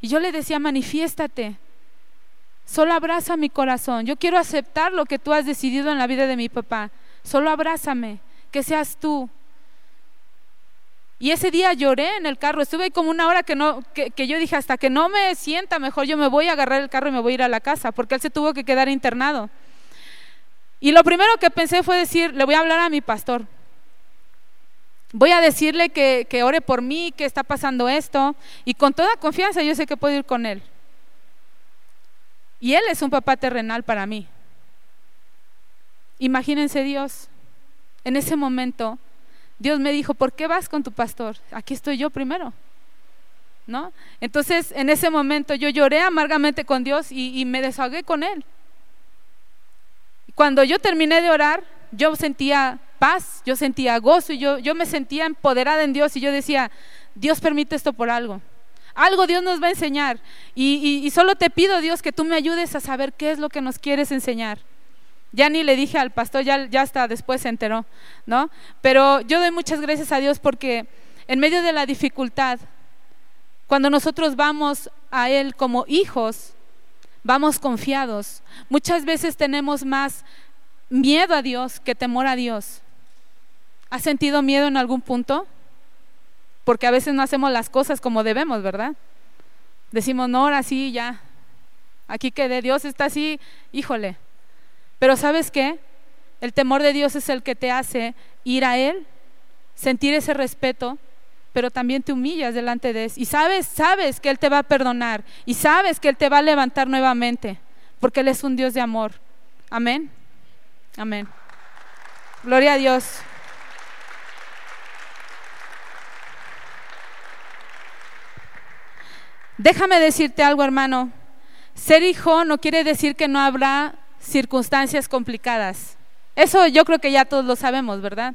Y yo le decía, manifiéstate, solo abraza mi corazón, yo quiero aceptar lo que tú has decidido en la vida de mi papá, solo abrázame, que seas tú. Y ese día lloré en el carro, estuve ahí como una hora que, no, que, que, yo dije, hasta que no me sienta mejor, yo me voy a agarrar el carro y me voy a ir a la casa, porque él se tuvo que quedar internado. Y lo primero que pensé fue decir, le voy a hablar a mi pastor, Voy a decirle que, ore por mí, que está pasando esto, y con toda confianza yo sé que puedo ir con él. Y él es un papá terrenal para mí. Imagínense Dios, en ese momento, Dios me dijo, ¿por qué vas con tu pastor? Aquí estoy yo primero. ¿No? Entonces, en ese momento yo lloré amargamente con Dios y, y me desahogué con él. Cuando yo terminé de orar, yo sentía paz, yo sentía gozo y yo, yo me sentía empoderada en Dios y yo decía, Dios permite esto por algo. Algo Dios nos va a enseñar. Y, solo te pido, Dios, que tú me ayudes a saber qué es lo que nos quieres enseñar. Ya ni le dije al pastor, ya, ya hasta después se enteró, ¿no? Pero yo doy muchas gracias a Dios porque en medio de la dificultad, cuando nosotros vamos a Él como hijos, vamos confiados. Muchas veces tenemos más miedo a Dios que temor a Dios. ¿Has sentido miedo en algún punto? Porque a veces no hacemos las cosas como debemos, ¿verdad? Decimos, no, ahora sí, ya. Aquí quedé, Dios está así, híjole. Pero ¿sabes qué? El temor de Dios es el que te hace ir a Él, sentir ese respeto, pero también te humillas delante de Él. Y sabes, sabes que Él te va a perdonar y sabes que Él te va a levantar nuevamente, porque Él es un Dios de amor. Amén. Amén. Gloria a Dios. Déjame decirte algo, hermano. Ser hijo no quiere decir que no habrá circunstancias complicadas. Eso yo creo que ya todos lo sabemos, ¿verdad?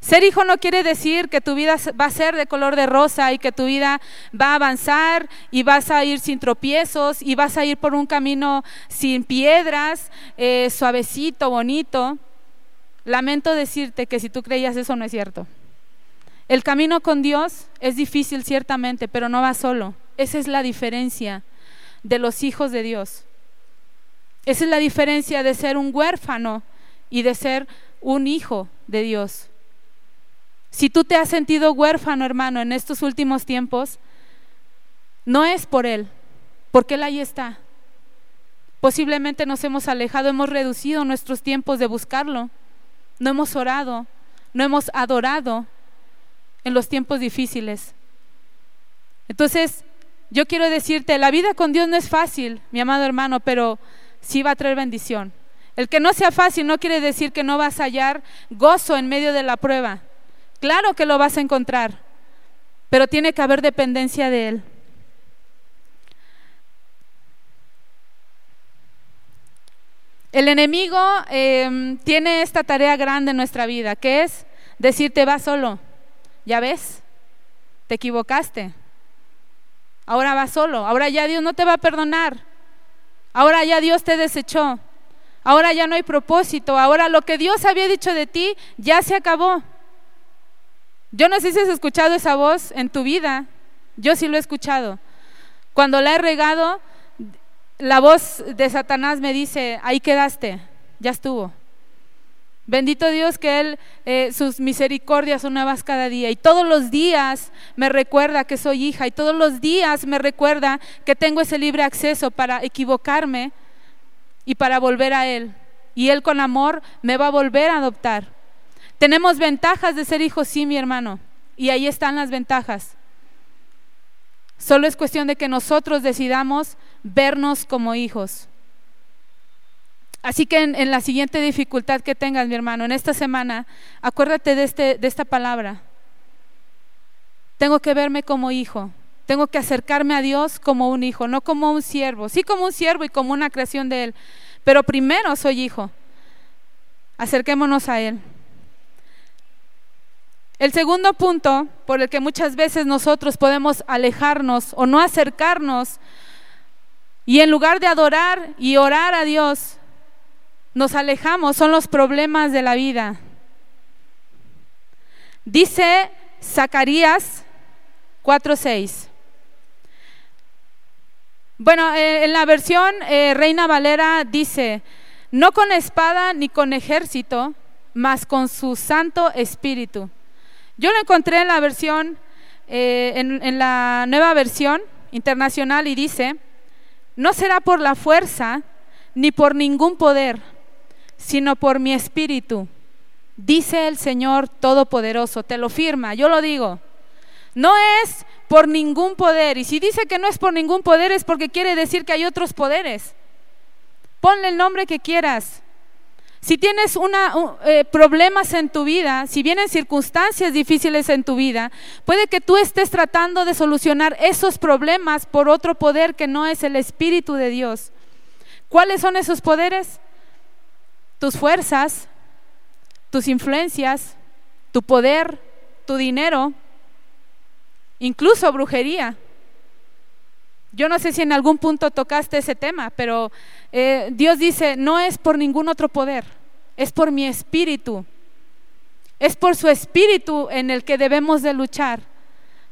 Ser hijo no quiere decir que tu vida va a ser de color de rosa y que tu vida va a avanzar y vas a ir sin tropiezos y vas a ir por un camino sin piedras, eh, suavecito, bonito. Lamento decirte que si tú creías eso no es cierto. El camino con Dios es difícil ciertamente, pero no va solo. Esa es la diferencia de los hijos de Dios. Esa es la diferencia de ser un huérfano y de ser un hijo de Dios. Si tú te has sentido huérfano, hermano, en estos últimos tiempos, no es por Él, porque Él ahí está. Posiblemente nos hemos alejado, hemos reducido nuestros tiempos de buscarlo, no hemos orado, no hemos adorado en los tiempos difíciles. Entonces, yo quiero decirte, la vida con Dios no es fácil, mi amado hermano, pero sí va a traer bendición. El que no sea fácil no quiere decir que no vas a hallar gozo en medio de la prueba. Claro que lo vas a encontrar, pero tiene que haber dependencia de Él. El enemigo em, tiene esta tarea grande en nuestra vida, que es decirte, va solo. ¿Ya ves? Te equivocaste. Ahora va solo. Ahora ya Dios no te va a perdonar. Ahora ya Dios te desechó. Ahora ya no hay propósito. Ahora lo que Dios había dicho de ti ya se acabó. Yo no sé si has escuchado esa voz en tu vida. Yo sí lo he escuchado. Cuando la he regado, la voz de Satanás me dice, ahí quedaste, ya estuvo. Bendito Dios que Él, eh, sus misericordias son nuevas cada día. Y todos los días me recuerda que soy hija. Y todos los días me recuerda que tengo ese libre acceso para equivocarme y para volver a Él. Y Él con amor me va a volver a adoptar. Tenemos ventajas de ser hijos, sí, mi hermano. Y ahí están las ventajas. Solo es cuestión de que nosotros decidamos vernos como hijos. Así que en, la siguiente dificultad que tengas, mi hermano, en esta semana, acuérdate de, este, de esta palabra. Tengo que verme como hijo. Tengo que acercarme a Dios como un hijo, no como un siervo. Sí como un siervo y como una creación de Él. Pero primero soy hijo. Acerquémonos a Él. El segundo punto por el que muchas veces nosotros podemos alejarnos o no acercarnos y en lugar de adorar y orar a Dios, nos alejamos son los problemas de la vida. Dice Zacarías 4:6. Bueno, eh, en la versión eh, Reina Valera dice, no con espada ni con ejército, mas con su Santo Espíritu. Yo lo encontré en la versión, eh, en, la nueva versión internacional y dice, no será por la fuerza ni por ningún poder, sino por mi espíritu, dice el Señor Todopoderoso, te lo firma, yo lo digo. No es por ningún poder, y si dice que no es por ningún poder es porque quiere decir que hay otros poderes. Ponle el nombre que quieras, si tienes eh, problemas en tu vida, si vienen circunstancias difíciles en tu vida, puede que tú estés tratando de solucionar esos problemas por otro poder que no es el Espíritu de Dios. ¿Cuáles son esos poderes? Tus fuerzas, tus influencias, tu poder, tu dinero, incluso brujería. Yo no sé si en algún punto tocaste ese tema, pero eh, Dios dice, no es por ningún otro poder, es por mi espíritu. Es por su espíritu en el que debemos de luchar.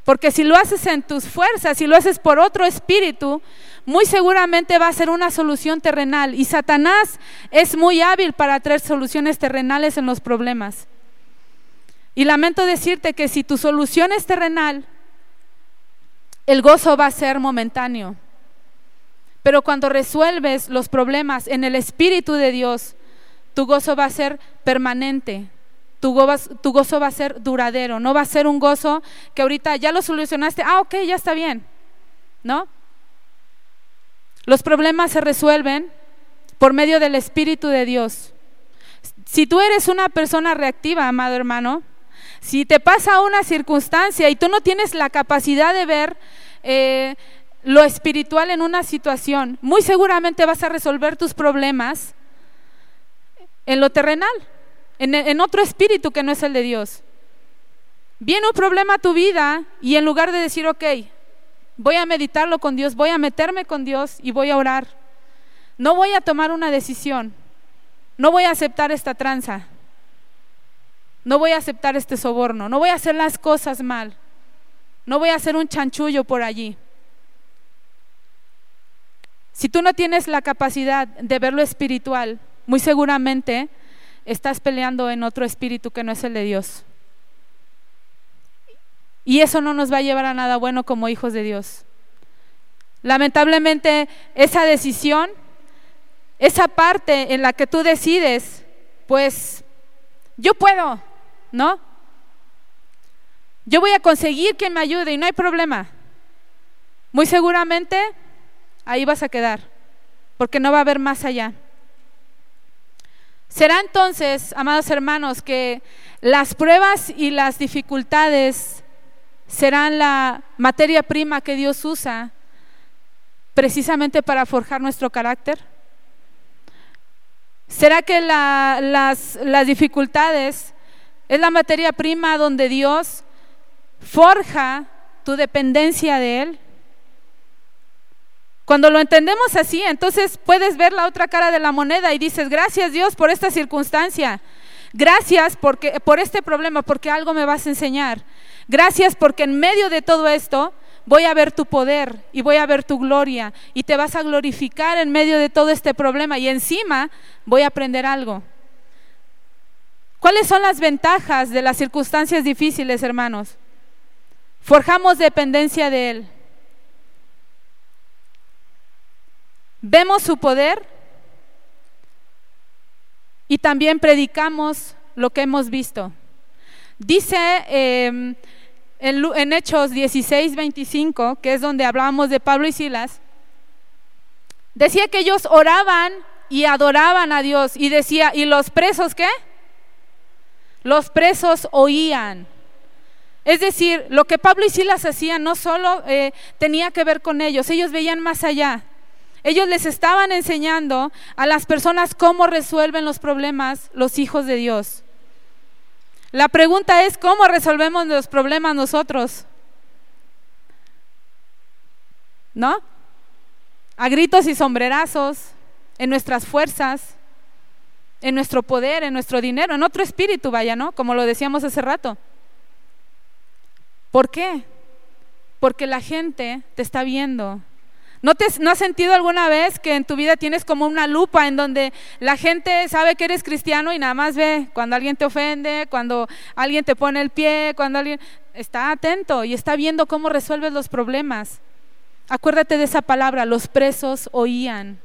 Porque si lo haces en tus fuerzas, si lo haces por otro espíritu, muy seguramente va a ser una solución terrenal. Y Satanás es muy hábil para traer soluciones terrenales en los problemas. Y lamento decirte que si tu solución es terrenal, el gozo va a ser momentáneo. Pero cuando resuelves los problemas en el Espíritu de Dios, tu gozo va a ser permanente, tu gozo, va a ser duradero, no va a ser un gozo que ahorita ya lo solucionaste, ah, ok, ya está bien, ¿no? Los problemas se resuelven por medio del Espíritu de Dios. Si tú eres una persona reactiva, amado hermano, si te pasa una circunstancia y tú no tienes la capacidad de ver eh, lo espiritual en una situación, muy seguramente vas a resolver tus problemas en lo terrenal, en, otro espíritu que no es el de Dios. Viene un problema a tu vida y en lugar de decir, ok, voy a meditarlo con Dios, voy a meterme con Dios y voy a orar, no voy a tomar una decisión, no voy a aceptar esta tranza, no voy a aceptar este soborno, no voy a hacer las cosas mal, no voy a hacer un chanchullo por allí. Si tú no tienes la capacidad de ver lo espiritual, muy seguramente estás peleando en otro espíritu que no es el de Dios. Y eso no nos va a llevar a nada bueno como hijos de Dios. Lamentablemente, esa decisión, esa parte en la que tú decides, pues yo puedo, ¿no? Yo voy a conseguir que me ayude y no hay problema. Muy seguramente ahí vas a quedar, porque no va a haber más allá. Será entonces, amados hermanos, que las pruebas y las dificultades serán la materia prima que Dios usa precisamente para forjar nuestro carácter. ¿Será que las, las dificultades es la materia prima donde Dios forja tu dependencia de Él? Cuando lo entendemos así, entonces puedes ver la otra cara de la moneda y dices, gracias Dios por esta circunstancia. Gracias porque, por este problema, porque algo me vas a enseñar. Gracias porque en medio de todo esto voy a ver tu poder y voy a ver tu gloria y te vas a glorificar en medio de todo este problema y encima voy a aprender algo. ¿Cuáles son las ventajas de las circunstancias difíciles, hermanos? Forjamos dependencia de Él. Vemos su poder y también predicamos lo que hemos visto. Dice em, en, Hechos 16, 25, que es donde hablábamos de Pablo y Silas, decía que ellos oraban y adoraban a Dios y decía, ¿y los presos qué? Los presos oían. Es decir, lo que Pablo y Silas hacían no solo eh, tenía que ver con ellos, ellos veían más allá. Ellos les estaban enseñando a las personas cómo resuelven los problemas los hijos de Dios. La pregunta es, ¿cómo resolvemos los problemas nosotros? ¿No? A gritos y sombrerazos, en nuestras fuerzas, en nuestro poder, en nuestro dinero, en otro espíritu, vaya, ¿no? Como lo decíamos hace rato. ¿Por qué? Porque la gente te está viendo, ¿No, te, ¿No has sentido alguna vez que en tu vida tienes como una lupa en donde la gente sabe que eres cristiano y nada más ve cuando alguien te ofende, cuando alguien te pone el pie, cuando alguien está atento y está viendo cómo resuelves los problemas? Acuérdate de esa palabra, los presos oían.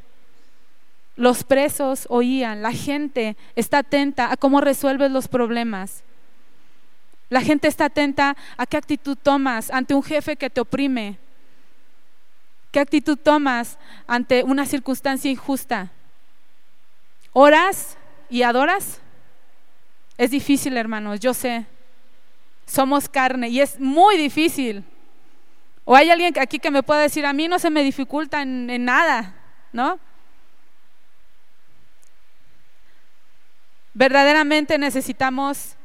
Los presos oían, la gente está atenta a cómo resuelves los problemas. La gente está atenta a qué actitud tomas ante un jefe que te oprime, ¿Qué actitud tomas ante una circunstancia injusta? ¿Oras y adoras? Es difícil, hermanos, yo sé. Somos carne y es muy difícil. O hay alguien aquí que me pueda decir, a mí no se me dificulta en, en nada, ¿no? Verdaderamente necesitamos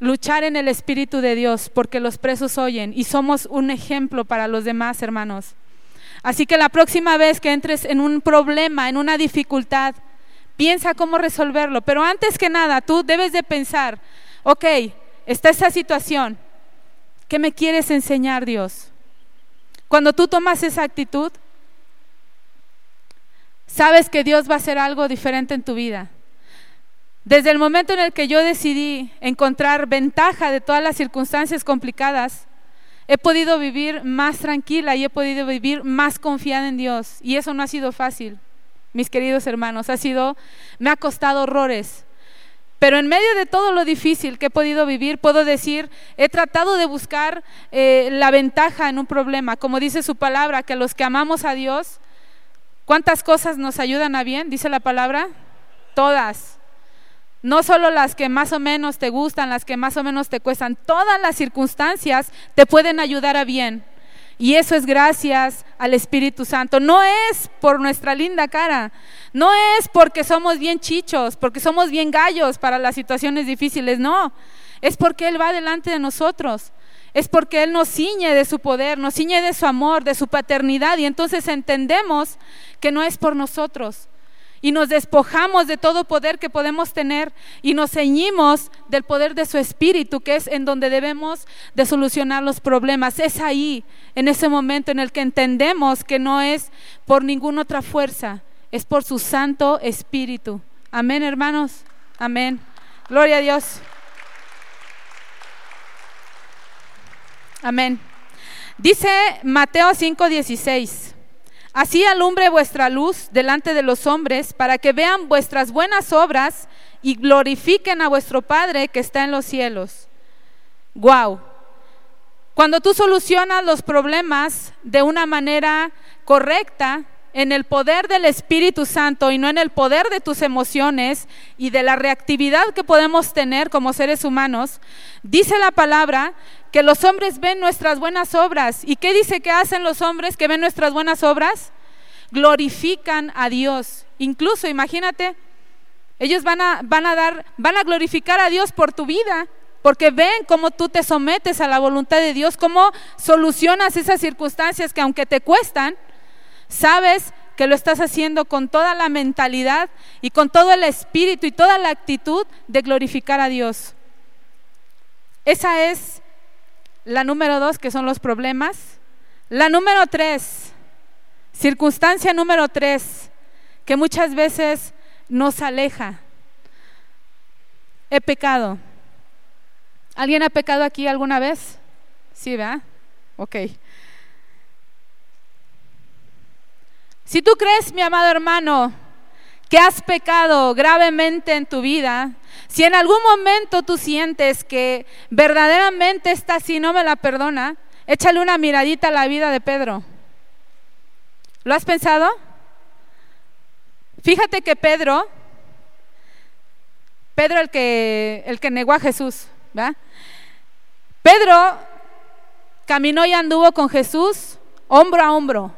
luchar en el Espíritu de Dios porque los presos oyen y somos un ejemplo para los demás, hermanos. Así que la próxima vez que entres en un problema, en una dificultad, piensa cómo resolverlo. Pero antes que nada, tú debes de pensar, ok, está esa situación, ¿qué me quieres enseñar Dios? Cuando tú tomas esa actitud, sabes que Dios va a hacer algo diferente en tu vida. Desde el momento en el que yo decidí encontrar ventaja de todas las circunstancias complicadas, He podido vivir más tranquila y he podido vivir más confiada en Dios. Y eso no ha sido fácil, mis queridos hermanos. Ha sido, me ha costado horrores. Pero en medio de todo lo difícil que he podido vivir, puedo decir, he tratado de buscar eh, la ventaja en un problema. Como dice su palabra, que los que amamos a Dios, ¿cuántas cosas nos ayudan a bien? Dice la palabra. Todas. No solo las que más o menos te gustan, las que más o menos te cuestan, todas las circunstancias te pueden ayudar a bien. Y eso es gracias al Espíritu Santo. No es por nuestra linda cara, no es porque somos bien chichos, porque somos bien gallos para las situaciones difíciles, no. Es porque Él va delante de nosotros. Es porque Él nos ciñe de su poder, nos ciñe de su amor, de su paternidad. Y entonces entendemos que no es por nosotros, y nos despojamos de todo poder que podemos tener y nos ceñimos del poder de su espíritu, que es en donde debemos de solucionar los problemas. Es ahí, en ese momento en el que entendemos que no es por ninguna otra fuerza, es por su santo espíritu. Amén, hermanos. Amén. Gloria a Dios. Amén. Dice Mateo 5:16. Así alumbre vuestra luz delante de los hombres para que vean vuestras buenas obras y glorifiquen a vuestro Padre que está en los cielos. Wow. Cuando tú solucionas los problemas de una manera correcta, en el poder del Espíritu Santo y no en el poder de tus emociones y de la reactividad que podemos tener como seres humanos, dice la palabra que los hombres ven nuestras buenas obras. ¿Y qué dice que hacen los hombres que ven nuestras buenas obras? Glorifican a Dios. Incluso, imagínate, ellos van a, van a dar, van a glorificar a Dios por tu vida, porque ven cómo tú te sometes a la voluntad de Dios, cómo solucionas esas circunstancias que aunque te cuestan, sabes que lo estás haciendo con toda la mentalidad y con todo el espíritu y toda la actitud de glorificar a Dios. Esa es la número dos, que son los problemas. La número tres, circunstancia número tres, que muchas veces nos aleja. He pecado. ¿Alguien ha pecado aquí alguna vez? Sí, ¿verdad? Ok. Si tú crees, mi amado hermano, que has pecado gravemente en tu vida, si en algún momento tú sientes que verdaderamente esta sí no me la perdona, échale una miradita a la vida de Pedro. ¿Lo has pensado? Fíjate que Pedro, Pedro el que, el que negó a Jesús. Pedro caminó y anduvo con Jesús hombro a hombro.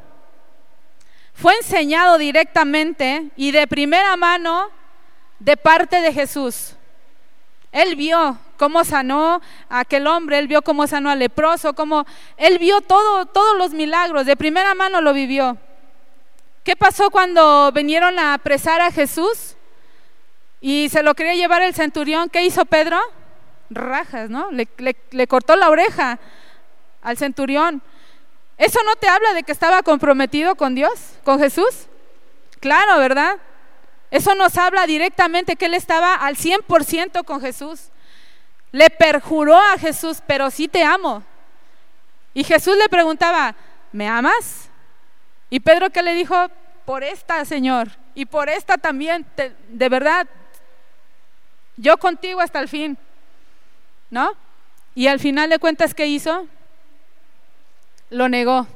Fue enseñado directamente y de primera mano de parte de Jesús. Él vio cómo sanó a aquel hombre, él vio cómo sanó al leproso, cómo él vio todo, todos los milagros, de primera mano lo vivió. ¿Qué pasó cuando vinieron a apresar a Jesús y se lo quería llevar el centurión? ¿Qué hizo Pedro? Rajas, ¿no? Le, le cortó la oreja al centurión. ¿Eso no te habla de que estaba comprometido con Dios, con Jesús? Claro, ¿verdad? Eso nos habla directamente que él estaba al 100% con Jesús. Le perjuró a Jesús, pero sí te amo. Y Jesús le preguntaba, ¿me amas? Y Pedro que le dijo, por esta, Señor, y por esta también, de verdad, yo contigo hasta el fin. ¿No? Y al final de cuentas, ¿qué hizo? Lo negó.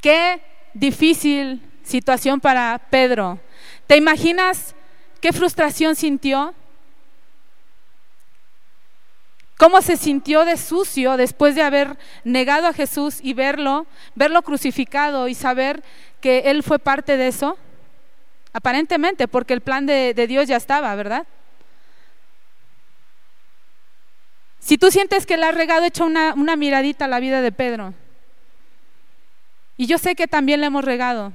Qué difícil situación para Pedro. ¿Te imaginas qué frustración sintió? ¿Cómo se sintió de sucio después de haber negado a Jesús y verlo, verlo crucificado y saber que Él fue parte de eso? Aparentemente, porque el plan de, Dios ya estaba, ¿verdad? Si tú sientes que le has regado, echa una, una miradita a la vida de Pedro. Y yo sé que también le hemos regado.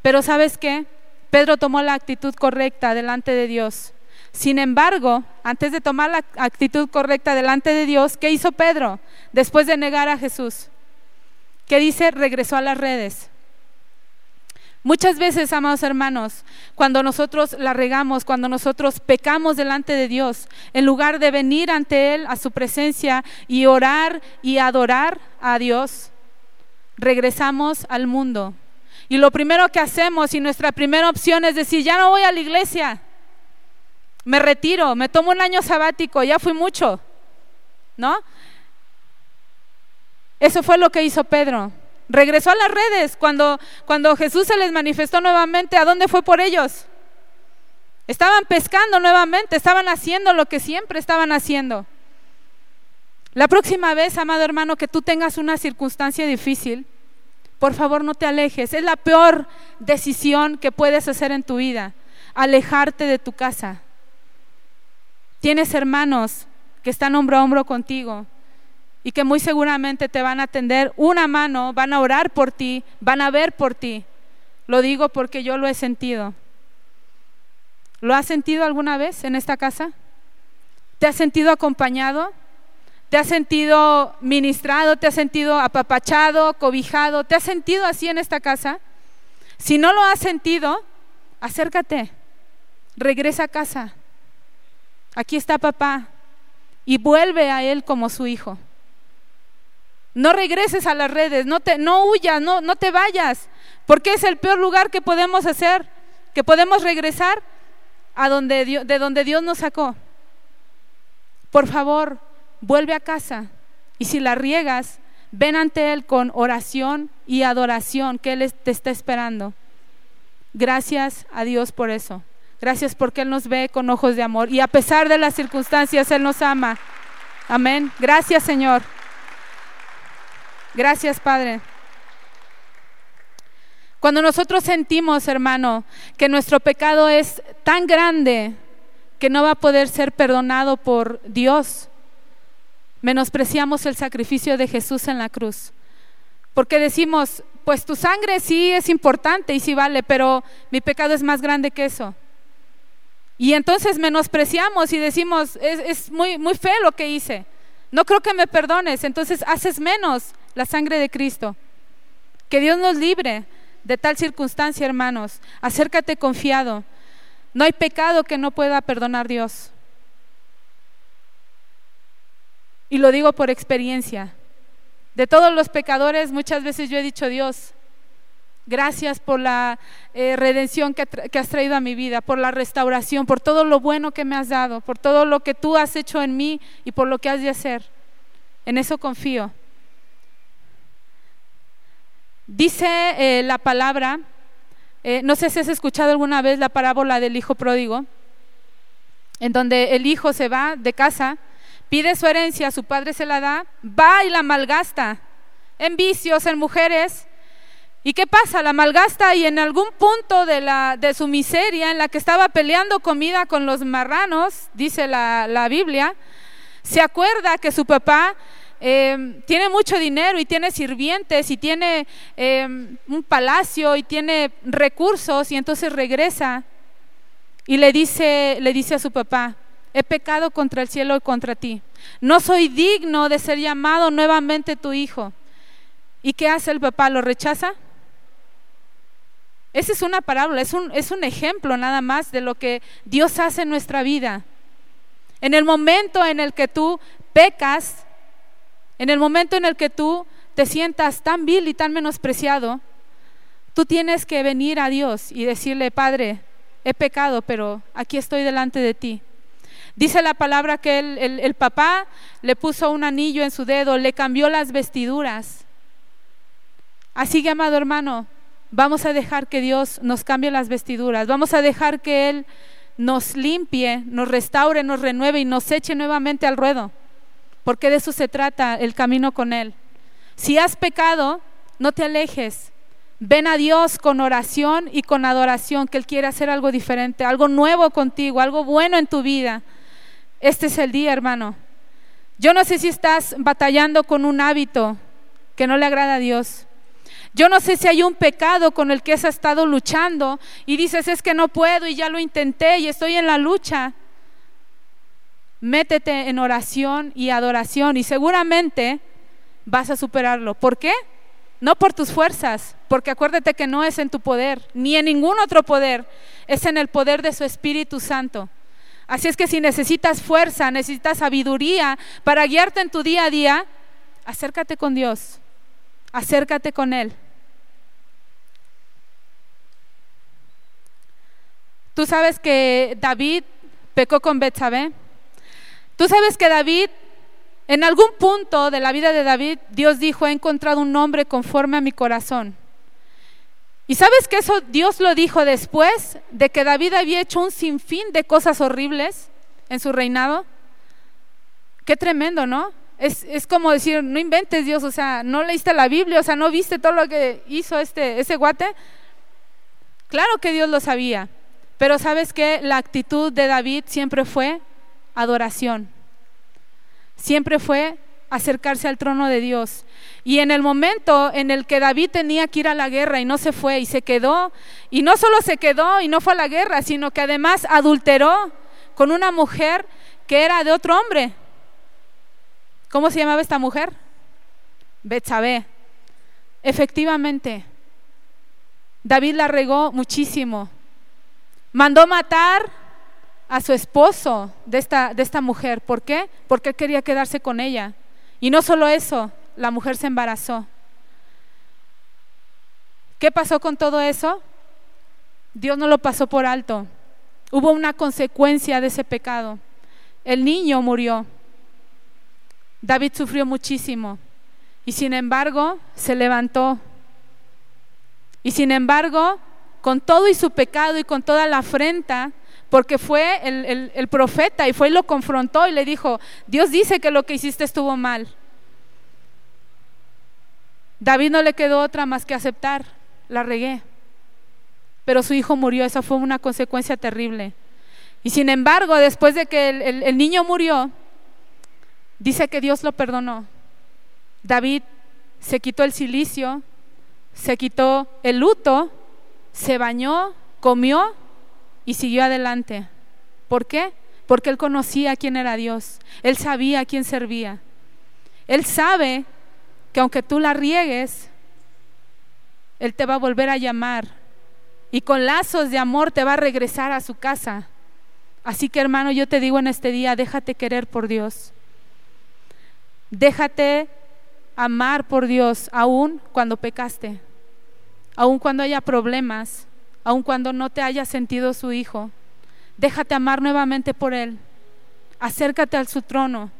Pero ¿sabes qué? Pedro tomó la actitud correcta delante de Dios. Sin embargo, antes de tomar la actitud correcta delante de Dios, ¿qué hizo Pedro después de negar a Jesús? ¿Qué dice? Regresó a las redes. Muchas veces, amados hermanos, cuando nosotros la regamos, cuando nosotros pecamos delante de Dios, en lugar de venir ante Él, a su presencia y orar y adorar a Dios, regresamos al mundo y lo primero que hacemos y nuestra primera opción es decir, ya no voy a la iglesia, me retiro, me tomo un año sabático, ya fui mucho, ¿no? Eso fue lo que hizo Pedro. Regresó a las redes cuando, cuando Jesús se les manifestó nuevamente. ¿A dónde fue por ellos? Estaban pescando nuevamente, estaban haciendo lo que siempre estaban haciendo. La próxima vez, amado hermano, que tú tengas una circunstancia difícil, por favor no te alejes. Es la peor decisión que puedes hacer en tu vida, alejarte de tu casa. Tienes hermanos que están hombro a hombro contigo y que muy seguramente te van a atender una mano, van a orar por ti, van a ver por ti. Lo digo porque yo lo he sentido. ¿Lo has sentido alguna vez en esta casa? ¿Te has sentido acompañado? ¿Te has sentido ministrado? ¿Te has sentido apapachado, cobijado? ¿Te has sentido así en esta casa? Si no lo has sentido, acércate, regresa a casa. Aquí está papá y vuelve a él como su hijo. No regreses a las redes, no, te, no huyas, no, no te vayas, porque es el peor lugar que podemos hacer, que podemos regresar a donde de donde Dios nos sacó. Por favor, vuelve a casa y si la riegas, ven ante Él con oración y adoración, que Él te está esperando. Gracias a Dios por eso. Gracias porque Él nos ve con ojos de amor y a pesar de las circunstancias, Él nos ama. Amén. Gracias Señor. Gracias Padre. Cuando nosotros sentimos, hermano, que nuestro pecado es tan grande que no va a poder ser perdonado por Dios, menospreciamos el sacrificio de Jesús en la cruz. Porque decimos, pues tu sangre sí es importante y sí vale, pero mi pecado es más grande que eso. Y entonces menospreciamos y decimos, es, muy, muy feo lo que hice. No creo que me perdones. Entonces haces menos la sangre de Cristo. Que Dios nos libre de tal circunstancia, hermanos. Acércate confiado. No hay pecado que no pueda perdonar Dios. Y lo digo por experiencia. De todos los pecadores, muchas veces yo he dicho, Dios, Gracias por la eh, redención que, que, has traído a mi vida, por la restauración, por todo lo bueno que me has dado, por todo lo que tú has hecho en mí y por lo que has de hacer. En eso confío. Dice eh, la palabra, eh, no sé si has escuchado alguna vez la parábola del hijo pródigo, en donde el hijo se va de casa, pide su herencia, su padre se la da, va y la malgasta en vicios, en mujeres, ¿Y qué pasa? La malgasta y en algún punto de, la, de su miseria, en la que estaba peleando comida con los marranos, dice la, Biblia, se acuerda que su papá eh, tiene mucho dinero y tiene sirvientes y tiene eh, un palacio y tiene recursos y entonces regresa y le dice, le dice a su papá, he pecado contra el cielo y contra ti. No soy digno de ser llamado nuevamente tu hijo. ¿Y qué hace el papá? ¿Lo rechaza? Esa es una parábola, es un, es un ejemplo nada más de lo que Dios hace en nuestra vida. En el momento en el que tú pecas, en el momento en el que tú te sientas tan vil y tan menospreciado, tú tienes que venir a Dios y decirle, Padre, he pecado, pero aquí estoy delante de ti. Dice la palabra que el, el, papá le puso un anillo en su dedo, le cambió las vestiduras. Así que, amado hermano, Vamos a dejar que Dios nos cambie las vestiduras. Vamos a dejar que Él nos limpie, nos restaure, nos renueve y nos eche nuevamente al ruedo. Porque de eso se trata el camino con Él. Si has pecado, no te alejes. Ven a Dios con oración y con adoración, que Él quiere hacer algo diferente, algo nuevo contigo, algo bueno en tu vida. Este es el día, hermano. Yo no sé si estás batallando con un hábito que no le agrada a Dios. Yo no sé si hay un pecado con el que has estado luchando y dices, es que no puedo y ya lo intenté y estoy en la lucha. Métete en oración y adoración y seguramente vas a superarlo. ¿Por qué? No por tus fuerzas, porque acuérdate que no es en tu poder, ni en ningún otro poder, es en el poder de su Espíritu Santo. Así es que si necesitas fuerza, necesitas sabiduría para guiarte en tu día a día, acércate con Dios acércate con Él. Tú sabes que David pecó con Betsabé. Tú sabes que David, en algún punto de la vida de David, Dios dijo, he encontrado un hombre conforme a mi corazón. Y sabes que eso Dios lo dijo después de que David había hecho un sinfín de cosas horribles en su reinado. Qué tremendo, ¿no? es, es, como decir, no inventes Dios, o sea, no leíste la Biblia, o sea, no viste todo lo que hizo este, ese guate. Claro que Dios lo sabía, pero sabes que la actitud de David siempre fue adoración, siempre fue acercarse al trono de Dios. Y en el momento en el que David tenía que ir a la guerra y no se fue y se quedó, y no solo se quedó y no fue a la guerra, sino que además adulteró con una mujer que era de otro hombre. ¿Cómo se llamaba esta mujer? Betsabé. Efectivamente, David la regó muchísimo. Mandó matar a su esposo de esta, de esta mujer. ¿Por qué? Porque quería quedarse con ella. Y no solo eso, la mujer se embarazó. ¿Qué pasó con todo eso? Dios no lo pasó por alto. Hubo una consecuencia de ese pecado. El niño murió. David sufrió muchísimo y sin embargo se levantó. Y sin embargo, con todo y su pecado y con toda la afrenta, porque fue el, profeta y fue y lo confrontó y le dijo, Dios dice que lo que hiciste estuvo mal. David no le quedó otra más que aceptar, la regué. Pero su hijo murió, esa fue una consecuencia terrible. Y sin embargo, después de que el niño murió, Dice que Dios lo perdonó. David se quitó el silicio, se quitó el luto, se bañó, comió y siguió adelante. ¿Por qué? Porque él conocía quién era Dios. Él sabía a quién servía. Él sabe que aunque tú la riegues, Él te va a volver a llamar y con lazos de amor te va a regresar a su casa. Así que hermano, yo te digo en este día, déjate querer por Dios. Déjate amar por Dios aún cuando pecaste, aún cuando haya problemas, aún cuando no te haya sentido su hijo. Déjate amar nuevamente por Él. Acércate a su trono.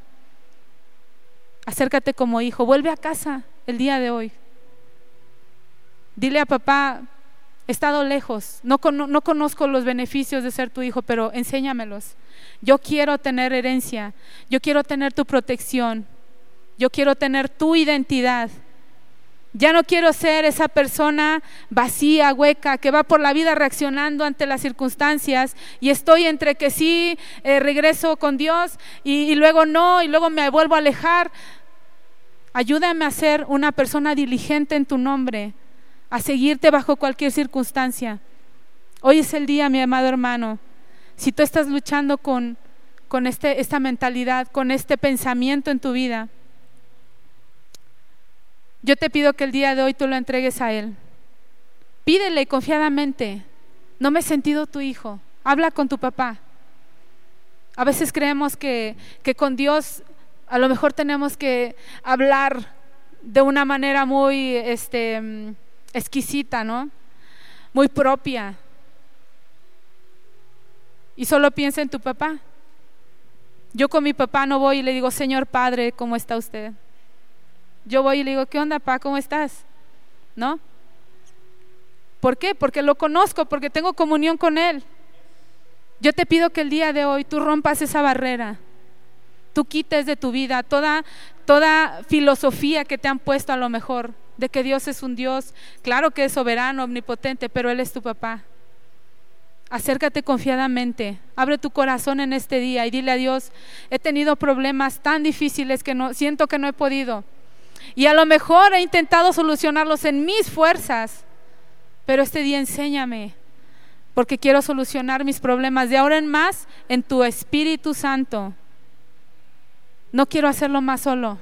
Acércate como hijo. Vuelve a casa el día de hoy. Dile a papá, he estado lejos, no, conozco los beneficios de ser tu hijo, pero enséñamelos. Yo quiero tener herencia, yo quiero tener tu protección. Yo quiero tener tu identidad. Ya no quiero ser esa persona vacía, hueca, que va por la vida reaccionando ante las circunstancias y estoy entre que sí eh, regreso con Dios y, y luego no, y luego me vuelvo a alejar. Ayúdame a ser una persona diligente en tu nombre, a seguirte bajo cualquier circunstancia. Hoy es el día, mi amado hermano. Si tú estás luchando con, con este, esta mentalidad, con este pensamiento en tu vida, yo te pido que el día de hoy tú lo entregues a Él. Pídele confiadamente, no me he sentido tu hijo, habla con tu papá. A veces creemos que, que con Dios a lo mejor tenemos que hablar de una manera muy este, exquisita, ¿no? Muy propia. Y solo piensa en tu papá. Yo con mi papá no voy y le digo, Señor Padre, ¿cómo está usted? Yo voy y le digo, ¿qué onda, pa? ¿Cómo estás? ¿No? ¿Por qué? Porque lo conozco, porque tengo comunión con Él. Yo te pido que el día de hoy tú rompas esa barrera, tú quites de tu vida toda, toda filosofía que te han puesto a lo mejor, de que Dios es un Dios, claro que es soberano, omnipotente, pero Él es tu papá. Acércate confiadamente, abre tu corazón en este día y dile a Dios, he tenido problemas tan difíciles que no, siento que no he podido. Y a lo mejor he intentado solucionarlos en mis fuerzas, pero este día enséñame, porque quiero solucionar mis problemas de ahora en más en tu Espíritu Santo. No quiero hacerlo más solo.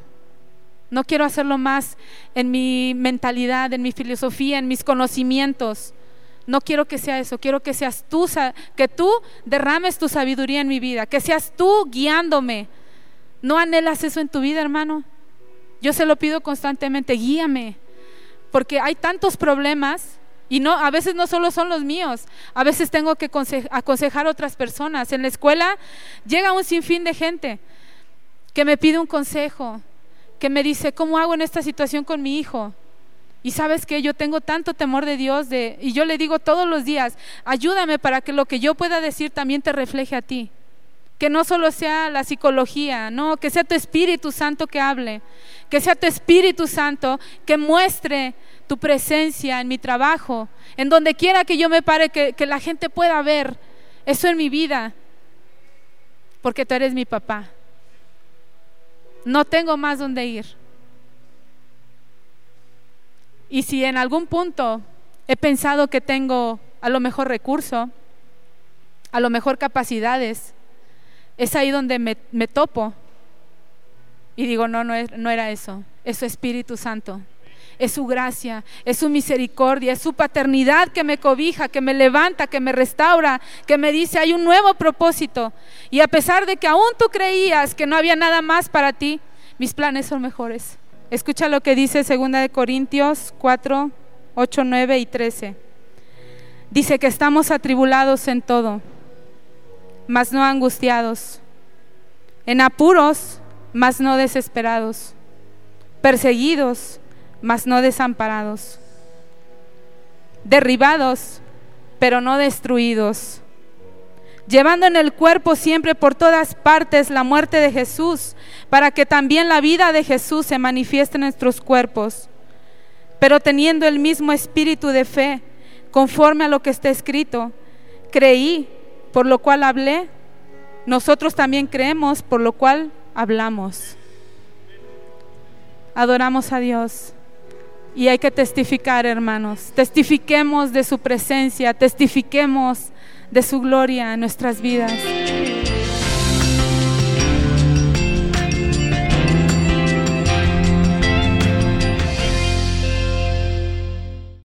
No quiero hacerlo más en mi mentalidad, en mi filosofía, en mis conocimientos. No quiero que sea eso, quiero que seas tú, que tú derrames tu sabiduría en mi vida, que seas tú guiándome. ¿No anhelas eso en tu vida, hermano? Yo se lo pido constantemente, guíame, porque hay tantos problemas y no, a veces no solo son los míos, a veces tengo que aconsejar a otras personas. En la escuela llega un sinfín de gente que me pide un consejo, que me dice, ¿cómo hago en esta situación con mi hijo? Y sabes que yo tengo tanto temor de Dios y yo le digo todos los días, ayúdame para que lo que yo pueda decir también te refleje a ti. Que no solo sea la psicología, no, que sea tu Espíritu Santo que hable, que sea tu Espíritu Santo que muestre tu presencia en mi trabajo, en donde quiera que yo me pare, que, que la gente pueda ver eso en mi vida, porque tú eres mi papá. No tengo más donde ir. Y si en algún punto he pensado que tengo a lo mejor recurso, a lo mejor capacidades, es ahí donde me, topo y digo, no, no, no era eso, es su Espíritu Santo, es su gracia, es su misericordia, es su paternidad que me cobija, que me levanta, que me restaura, que me dice, hay un nuevo propósito. Y a pesar de que aún tú creías que no había nada más para ti, mis planes son mejores. Escucha lo que dice 2 de Corintios 4, 8, 9 y 13. Dice que estamos atribulados en todo, mas no angustiados, en apuros, mas no desesperados, perseguidos, mas no desamparados, derribados, pero no destruidos, llevando en el cuerpo siempre por todas partes la muerte de Jesús, para que también la vida de Jesús se manifieste en nuestros cuerpos, pero teniendo el mismo espíritu de fe, conforme a lo que está escrito. Creí, por lo cual hablé. Nosotros también creemos, por lo cual hablamos. Adoramos a Dios. Y hay que testificar, hermanos. Testifiquemos de su presencia, testifiquemos de su gloria en nuestras vidas.